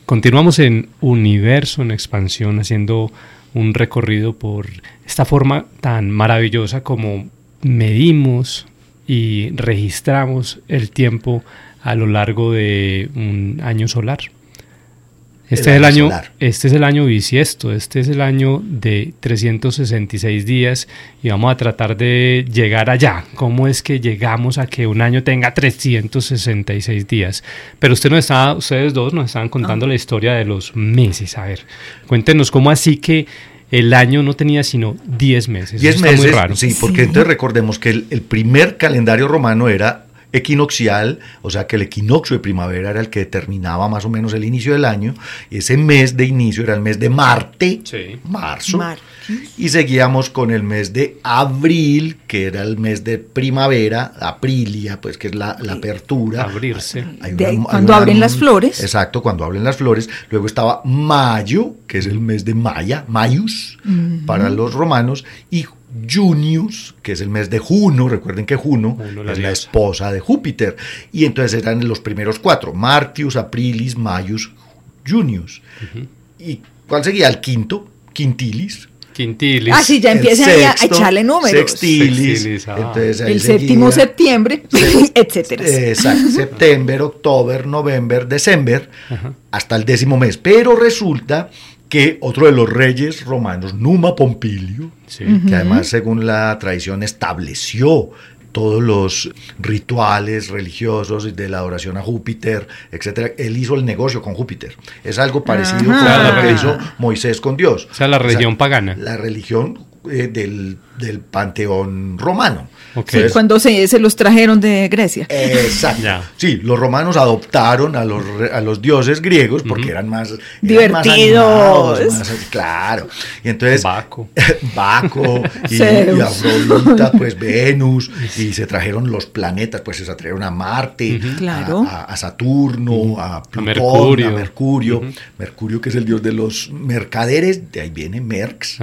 Continuamos en Universo en Expansión haciendo un recorrido por esta forma tan maravillosa como medimos y registramos el tiempo a lo largo de un año solar. Este es, el año, este es el año bisiesto, este es el año de 366 días y vamos a tratar de llegar allá. ¿Cómo es que llegamos a que un año tenga 366 días? Pero usted nos está, ustedes dos nos estaban contando ah. la historia de los meses. A ver, cuéntenos cómo así que el año no tenía sino 10 meses. 10 meses, muy raro. sí, porque entonces recordemos que el primer calendario romano era equinoccial, o sea que el equinoccio de primavera era el que determinaba más o menos el inicio del año, y ese mes de inicio era el mes de Marte, marzo, y seguíamos con el mes de abril, que era el mes de primavera, aprilia, pues que es la, apertura. Abrirse. cuando abren las flores. Exacto, cuando abren las flores. Luego estaba mayo, que es el mes de Maya, Mayus, para los romanos, y Junius, que es el mes de Juno, recuerden que Juno, es la esposa de Júpiter, y entonces eran los primeros cuatro, Martius, Aprilis, Maius, Junius. ¿Y cuál seguía? El quinto, Quintilis. Quintilis. Ah, sí, ya empieza a echarle números. Sextilis. Ah. el séptimo septiembre, etcétera. Exacto, septiembre, octubre, noviembre, diciembre, hasta el décimo mes. Pero resulta que otro de los reyes romanos, Numa Pompilio, que además según la tradición estableció todos los rituales religiosos de la adoración a Júpiter, etcétera. Él hizo el negocio con Júpiter. Es algo parecido a lo que hizo Moisés con Dios. O sea, la religión pagana. La religión eh, del, del, panteón romano. Cuando se, se, los trajeron de Grecia. Exacto. Sí, los romanos adoptaron a los, a los dioses griegos porque eran más divertidos. claro. Y entonces Baco, Baco y, y, Afrodita, pues Venus, y se trajeron los planetas, pues se trajeron a Marte, a, Saturno, a Plutón, a Mercurio, Mercurio, que es el dios de los mercaderes, de ahí viene Merx,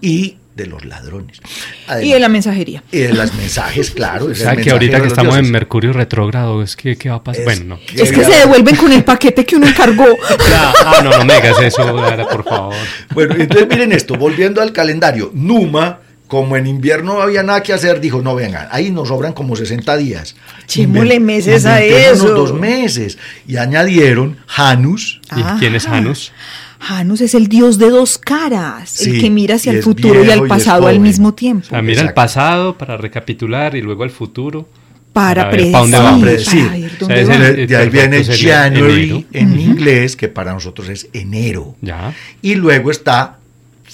y de los ladrones. y de la mensajería. Y de las mensajes, claro. O sea, que ahorita que estamos en Mercurio retrógrado, es que ¿qué va a pasar? bueno, no. Es que se devuelven con el paquete que uno encargó. ah, no, no me digas eso, por favor. Bueno, entonces miren esto, volviendo al calendario, Numa, como en invierno no había nada que hacer, dijo, no vengan, ahí nos sobran como 60 días. Chimole meses a eso. dos meses. Y añadieron Janus. ¿Y quién es Janus? Janus es el dios de dos caras, el que mira hacia el futuro y al pasado al mismo tiempo. O mira el pasado para recapitular y luego el futuro. Para, predecir. Para predecir. de, ahí viene January en inglés, que para nosotros es enero. Ya. Y luego está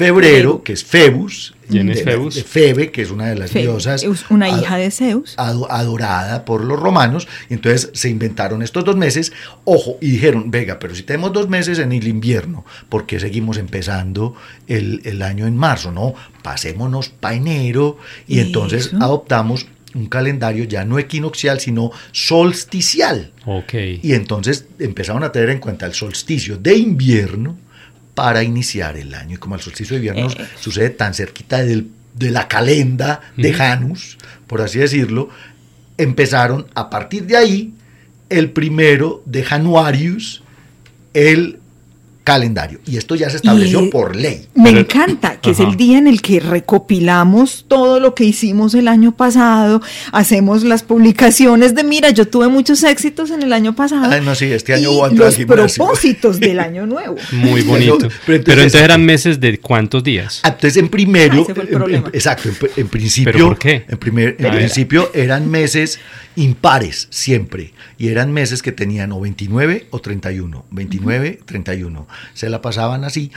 febrero, que es Febus, de, Febe, que es una de las diosas. Una hija de Zeus. adorada por los romanos. Entonces se inventaron estos dos meses. Ojo, y dijeron, venga, pero si tenemos dos meses en el invierno, ¿por qué seguimos empezando el, año en marzo? No, pasémonos para enero. Y entonces adoptamos un calendario ya no equinoccial, sino solsticial. Ok. Y entonces empezaron a tener en cuenta el solsticio de invierno para iniciar el año. Y como el solsticio de invierno eh. sucede tan cerquita de la calenda de Janus, por así decirlo, empezaron a partir de ahí, el primero de Januarius, el calendario. Y esto ya se estableció por ley. Me encanta, que es el día en el que recopilamos todo lo que hicimos el año pasado, hacemos las publicaciones de, mira, yo tuve muchos éxitos en el año pasado. no, sí, este año y los propósitos del año nuevo. Muy bonito. pero, entonces, eran meses de cuántos días. Ah, entonces en primero, exacto, en, principio, ¿Pero por qué? En, primer, en principio eran meses impares siempre y eran meses que tenían o 29 o 31, 29, 31 se la pasaban así,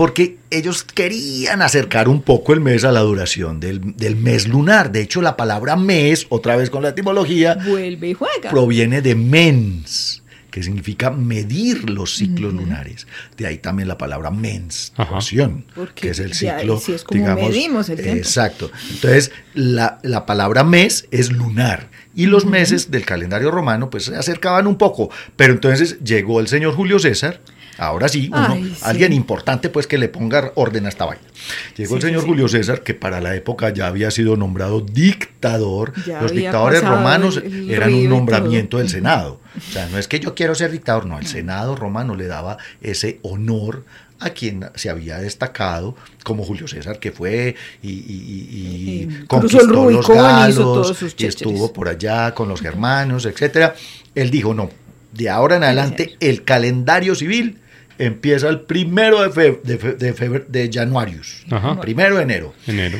porque ellos querían acercar un poco el mes a la duración del, mes lunar. De hecho, la palabra mes, otra vez con la etimología, vuelve y juega. Proviene de mens, que significa medir los ciclos lunares. De ahí también la palabra menstruación, que es el ciclo. es como medimos el tiempo. Exacto. Entonces, la, la, palabra mes es lunar. Y los meses del calendario romano pues se acercaban un poco. Pero entonces llegó el señor Julio César Ahora sí, alguien importante pues que le ponga orden a esta vaina. Llegó el señor Julio César, que para la época ya había sido nombrado dictador. Los dictadores romanos eran un nombramiento del Senado. O sea, no es que yo quiero ser dictador, no, el Senado romano le daba ese honor a quien se había destacado como Julio César, que fue y, conquistó los galos, y estuvo por allá con los germanos, etcétera. Él dijo, no, de ahora en adelante el calendario civil empieza el primero de, fe, de, de, Januarius, primero de enero. Enero.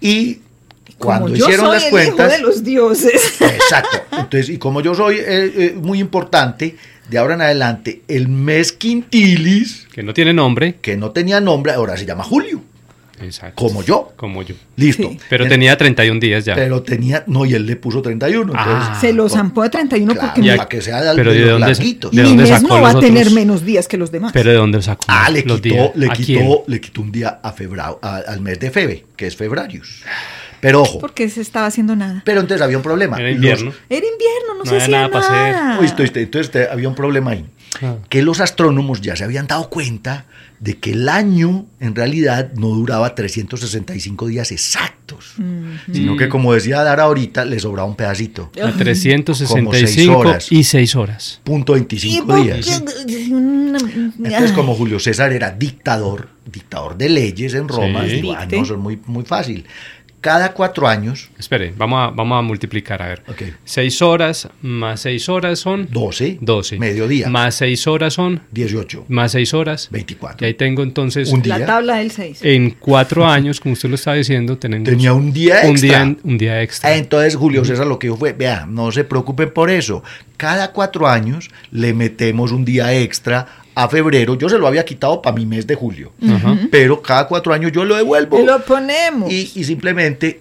Y cuando hicieron las cuentas. de los dioses. Exacto. Entonces, y como yo soy eh, eh, muy importante, de ahora en adelante, el mes quintilis. Que no tiene nombre. Que no tenía nombre, ahora se llama Julio. Exacto. Como yo. Como yo. Listo. Pero tenía 31 días ya. Pero tenía, no, y él le puso 31. Ah. se lo zampó de 31 porque para que sea de, pero de, de dónde, ¿de dónde sacó no va a tener menos días que los demás. Pero de dónde sacó Ah, le quitó, le quitó, le quitó un día a febrero, al mes de Febe, que es Febrarius. Pero ojo. Porque se estaba haciendo nada. Pero entonces había un problema. Era invierno. era invierno, no, se hacía nada. nada. Entonces había un problema ahí. Ah. Que los astrónomos ya se habían dado cuenta de que el año en realidad no duraba 365 días exactos, sino que como decía Dara ahorita, le sobraba un pedacito. 365 y 6 horas. Punto 25 días. Entonces como Julio César era dictador, dictador de leyes en Roma, dijo, ah, no, eso es muy, muy fácil cada cuatro años. Espere, vamos a, vamos a multiplicar, a ver. Seis horas más seis horas son... Doce. Doce. Mediodía. Más seis horas son... Dieciocho. Más seis horas... Veinticuatro. Y ahí tengo entonces... Un día. La tabla del seis. En cuatro años, como usted lo estaba diciendo, tenemos... Tenía un día extra. Un día, un día extra. Entonces Julio César lo que dijo fue, vea, no se preocupen por eso. Cada cuatro años le metemos un día extra a febrero, yo se lo había quitado para mi mes de julio, pero cada cuatro años yo lo devuelvo. Y lo ponemos. Y, simplemente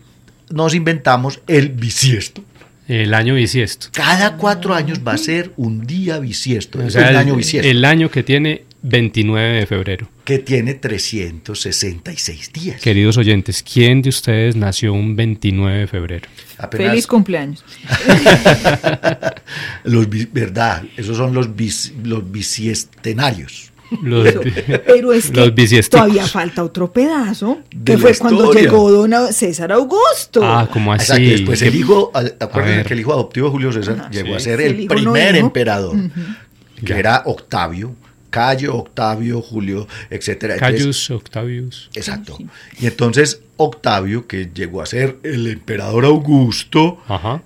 nos inventamos el bisiesto. El año bisiesto. Cada cuatro años va a ser un día bisiesto. es el, año bisiesto. El año que tiene 29 de febrero. Que tiene 366 días. Queridos oyentes, ¿quién de ustedes nació un 29 de febrero? Feliz cumpleaños. los, ¿Verdad? Esos son los, los bisiestenarios. Los, pero, es que todavía falta otro pedazo, que fue cuando llegó don César Augusto. Ah, como así. después el hijo, acuérdense que el hijo adoptivo de Julio César llegó a ser el, primer emperador, que era Octavio Cayo, Octavio, Julio, etcétera. Cayus, Octavius. Exacto. Y entonces Octavio, que llegó a ser el emperador Augusto,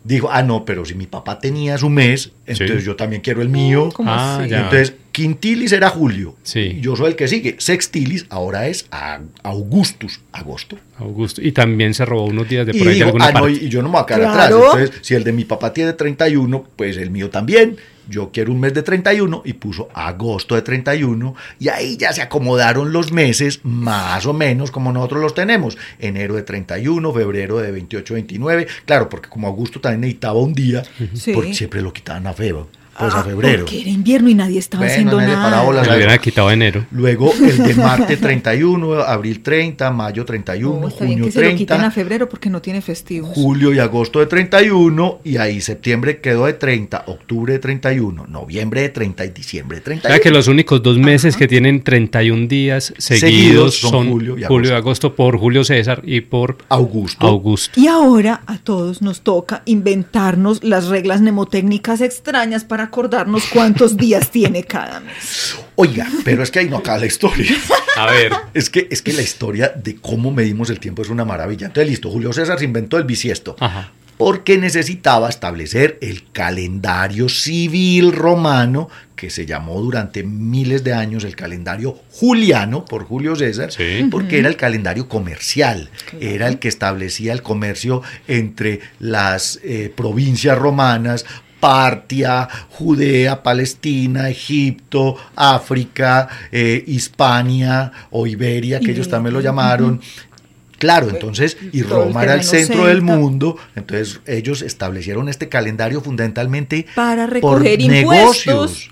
dijo, ah, no, pero si mi papá tenía su mes, entonces yo también quiero el mío. Ah, entonces, Quintilis era Julio. Sí. Yo soy el que sigue. Sextilis ahora es Augustus, agosto. Augusto. Y también se robó unos días de por ahí de alguna ah, y yo no me voy a quedar atrás. Entonces, si el de mi papá tiene 31, pues el mío también yo quiero un mes de 31 y puso agosto de 31 y ahí ya se acomodaron los meses más o menos como nosotros los tenemos. Enero de 31, febrero de 28, 29. Claro, porque como Augusto también necesitaba un día, porque siempre lo quitaban a febrero. Pues a febrero. Porque era invierno y nadie estaba haciendo nada. Se lo hubiera quitado enero. Luego el de Marte 31, abril 30, mayo 31, junio que 30. Se lo quiten a febrero porque no tiene festivos. Julio y agosto de 31 y ahí septiembre quedó de 30, octubre de 31, noviembre de 30 y diciembre de 31. O sea que los únicos dos meses que tienen 31 días seguidos, son, julio, y, julio y agosto por Julio César y por Augusto. Augusto. Y ahora a todos nos toca inventarnos las reglas mnemotécnicas extrañas para acordarnos cuántos días tiene cada mes. Oiga, pero es que ahí no acaba la historia. A ver. Es que, es que la historia de cómo medimos el tiempo es una maravilla. Entonces, listo, Julio César se inventó el bisiesto. Ajá. Porque necesitaba establecer el calendario civil romano, que se llamó durante miles de años el calendario juliano por Julio César, porque era el calendario comercial, era el que establecía el comercio entre las eh, provincias romanas Partia, Judea, Palestina, Egipto, África, eh, Hispania o Iberia, que ellos también lo llamaron. Claro, entonces, y Roma era el centro del mundo, entonces ellos establecieron este calendario fundamentalmente para recoger impuestos.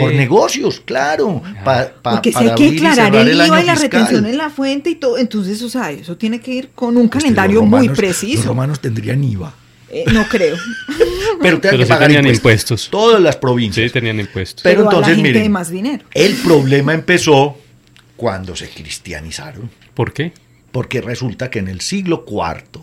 Por negocios, claro. Porque si hay que declarar el, IVA y la retención en la fuente y todo. Entonces, o sea, eso tiene que ir con un calendario muy preciso. Los romanos tendrían IVA. Eh, no creo. Pero, que pagar tenían impuestos. Todas las provincias. Sí, tenían impuestos. Pero, entonces, miren, más dinero. el problema empezó cuando se cristianizaron. ¿Por qué? Porque resulta que en el siglo IV,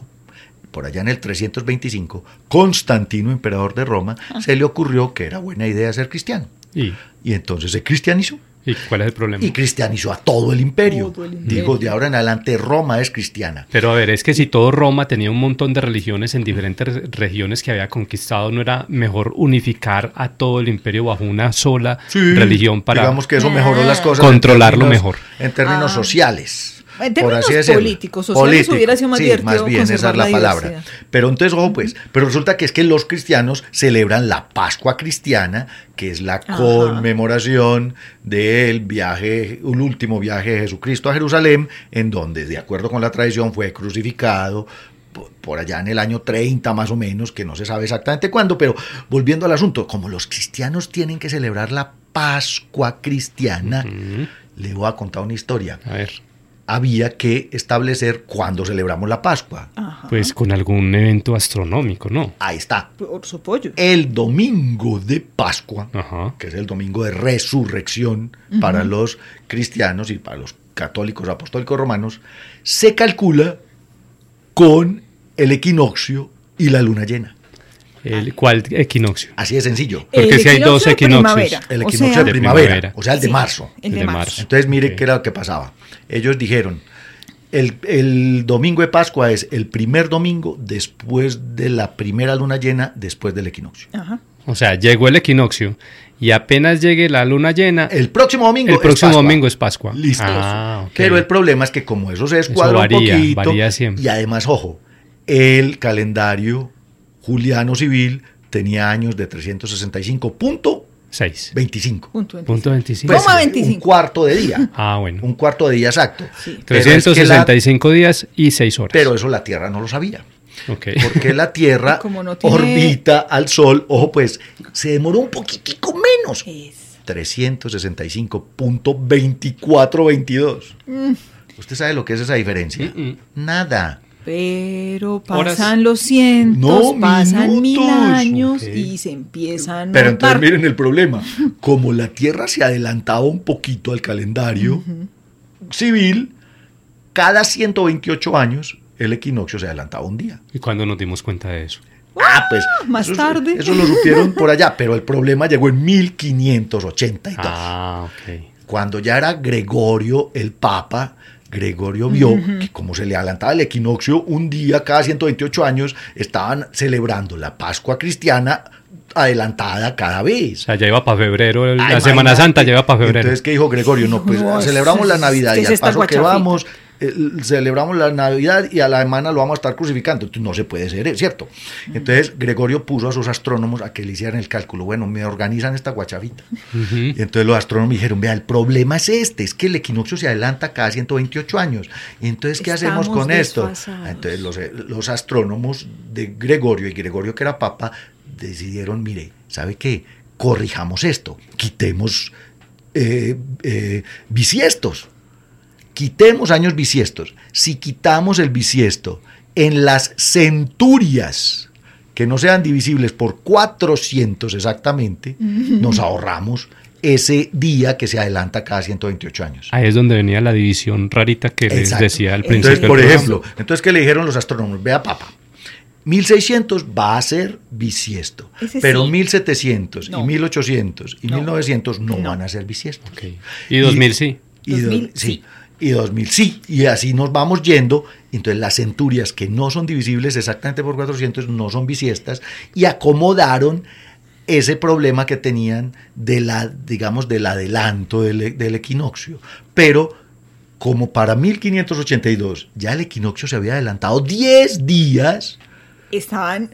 por allá en el 325, Constantino, emperador de Roma, ah. se le ocurrió que era buena idea ser cristiano. ¿Y? y entonces se cristianizó. ¿Y cuál es el problema? Y cristianizó a todo el imperio. Digo, de ahora en adelante Roma es cristiana. Pero a ver, es que si todo Roma tenía un montón de religiones en diferentes regiones que había conquistado, ¿no era mejor unificar a todo el imperio bajo una sola religión para... Digamos que eso mejoró las cosas. Controlarlo mejor. En términos ah. sociales. En términos políticos, sociales hubiera sido más sí, más bien, esa es la, palabra. Pero entonces, ojo, pues, pero resulta que es que los cristianos celebran la Pascua cristiana, que es la conmemoración del viaje, un último viaje de Jesucristo a Jerusalén, en donde, de acuerdo con la tradición, fue crucificado, por allá en el año 30 más o menos, que no se sabe exactamente cuándo, pero volviendo al asunto, como los cristianos tienen que celebrar la Pascua cristiana, le voy a contar una historia. A ver había que establecer cuándo celebramos la Pascua. Pues con algún evento astronómico, ¿no? Ahí está. Por su pollo. El domingo de Pascua, que es el domingo de resurrección para los cristianos y para los católicos apostólicos romanos, se calcula con el equinoccio y la luna llena. El, ¿Cuál equinoccio? Así de sencillo. Porque si hay dos equinoccios. El equinoccio de primavera, o sea, el de marzo. El de, marzo. Entonces, mire qué era lo que pasaba. Ellos dijeron, el, domingo de Pascua es el primer domingo después de la primera luna llena, después del equinoccio. O sea, llegó el equinoccio y apenas llegue la luna llena. El próximo domingo. El próximo domingo es Pascua. Listo. Ah, Pero el problema es que como eso se descuadra un poquito. Varía siempre. Y además, ojo, el calendario juliano civil tenía años de 365.6. 25. Punto 25. Pues, 25. Un cuarto de día. Ah, bueno. Un cuarto de día exacto. 365 días y 6 horas. Pero eso la Tierra no lo sabía. Porque la Tierra orbita al Sol, ojo pues, se demoró un poquitico menos. 365.2422. Mm. ¿Usted sabe lo que es esa diferencia? Nada. Pero pasan los cientos, pasan mil años y se empiezan Pero entonces miren el problema. Como la Tierra se adelantaba un poquito al calendario civil, cada 128 años el equinoccio se adelantaba un día. ¿Y cuándo nos dimos cuenta de eso? Ah, pues. Más tarde. Eso lo supieron por allá, pero el problema llegó en 1582. Ah, ok. Cuando ya era Gregorio el Papa Gregorio vio que como se le adelantaba el equinoccio, un día cada 128 años estaban celebrando la Pascua cristiana adelantada cada vez. O sea, ya iba para febrero, la Semana Santa ya iba para febrero. Entonces, ¿qué dijo Gregorio? No, pues celebramos la Navidad y al paso que vamos, celebramos la Navidad y a la semana lo vamos a estar crucificando. Entonces no se puede ser, ¿es cierto? Entonces Gregorio puso a sus astrónomos a que le hicieran el cálculo. Bueno, me organizan esta guachavita. Y entonces los astrónomos dijeron, vea, el problema es este, es que el equinoccio se adelanta cada 128 años. Y entonces, ¿qué hacemos con esto? Entonces los, eh, los astrónomos de Gregorio y Gregorio que era papa decidieron, mire, ¿sabe qué? corrijamos esto, quitemos eh, eh, bisiestos, quitemos años bisiestos. Si quitamos el bisiesto en las centurias, que no sean divisibles por 400 exactamente, nos ahorramos ese día que se adelanta cada 128 años. Ahí es donde venía la división rarita que les decía al principio. Entonces, por ejemplo, entonces que le dijeron los astrónomos, vea papá, 1600 va a ser bisiesto, pero 1700 y 1800 y 1900 no, van a ser bisiesto. Y 2000 sí. Y 2000 sí. Y 2000 sí. Y así nos vamos yendo. Entonces las centurias que no son divisibles exactamente por 400 no son bisiestas y acomodaron ese problema que tenían de la, digamos, del adelanto del, del equinoccio. Pero como para 1582 ya el equinoccio se había adelantado 10 días, estaban,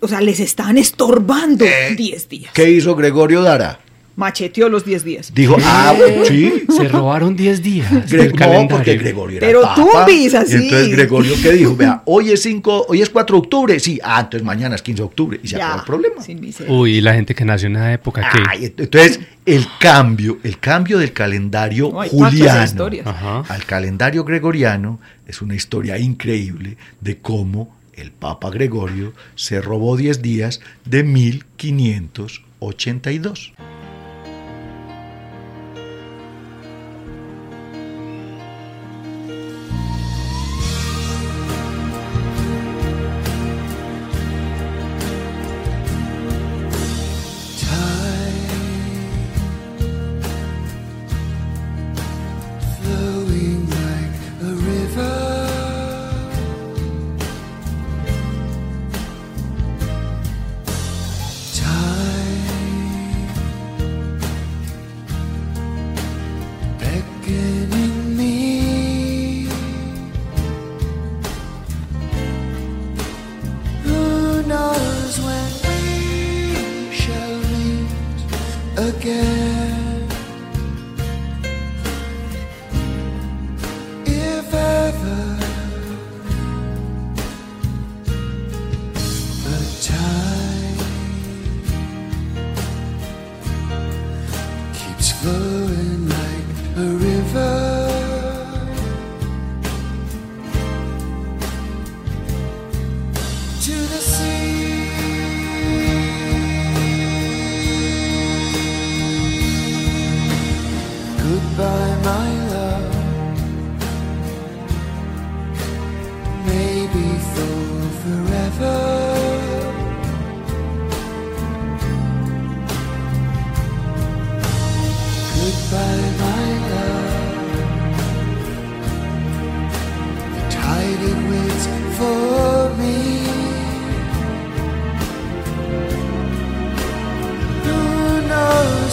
o sea, les estaban estorbando 10 eh, días. ¿Qué hizo Gregorio Dara? Macheteó los 10 días. Dijo, ah, sí. Se robaron 10 días. no, porque Gregorio era Pero tú vis así. entonces Gregorio, ¿qué dijo? Vea, hoy es 5, hoy es 4 de octubre. Sí, ah, entonces mañana es 15 de octubre. Y se acabó el problema. Uy, la gente que nació en esa época, ¿qué? entonces, el cambio, el cambio del calendario juliano al calendario gregoriano es una historia increíble de cómo el Papa Gregorio se robó 10 días de 1582.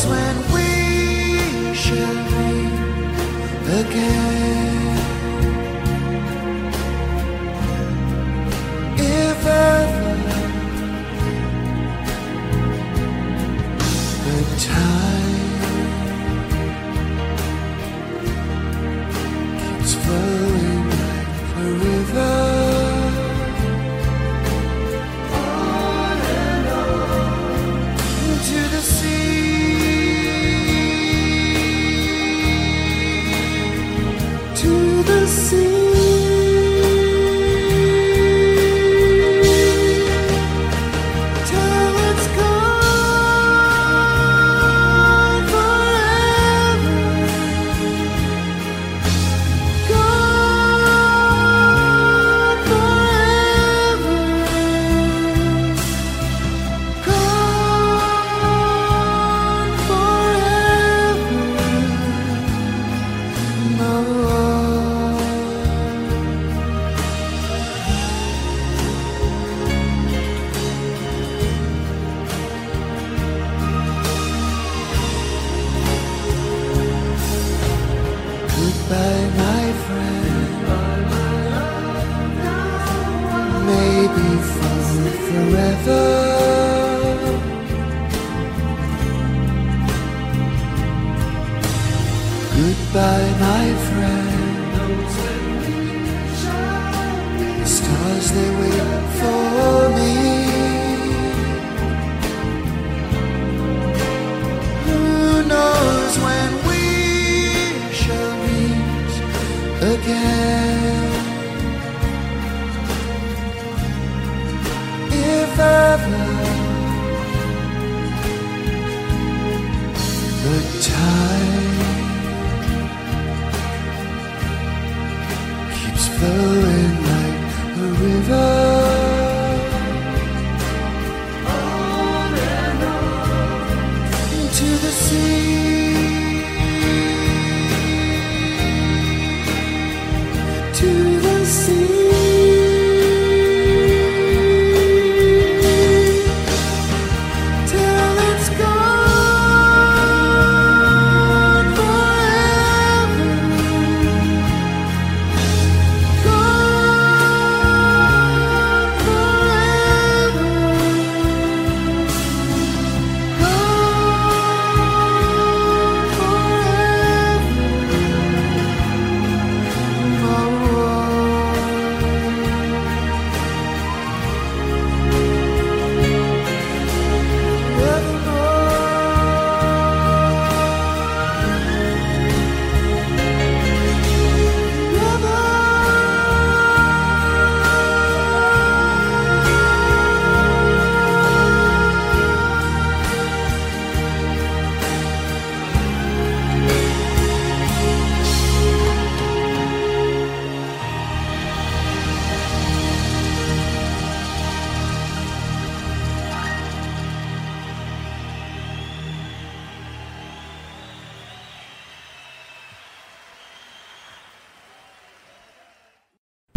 when we shall meet again.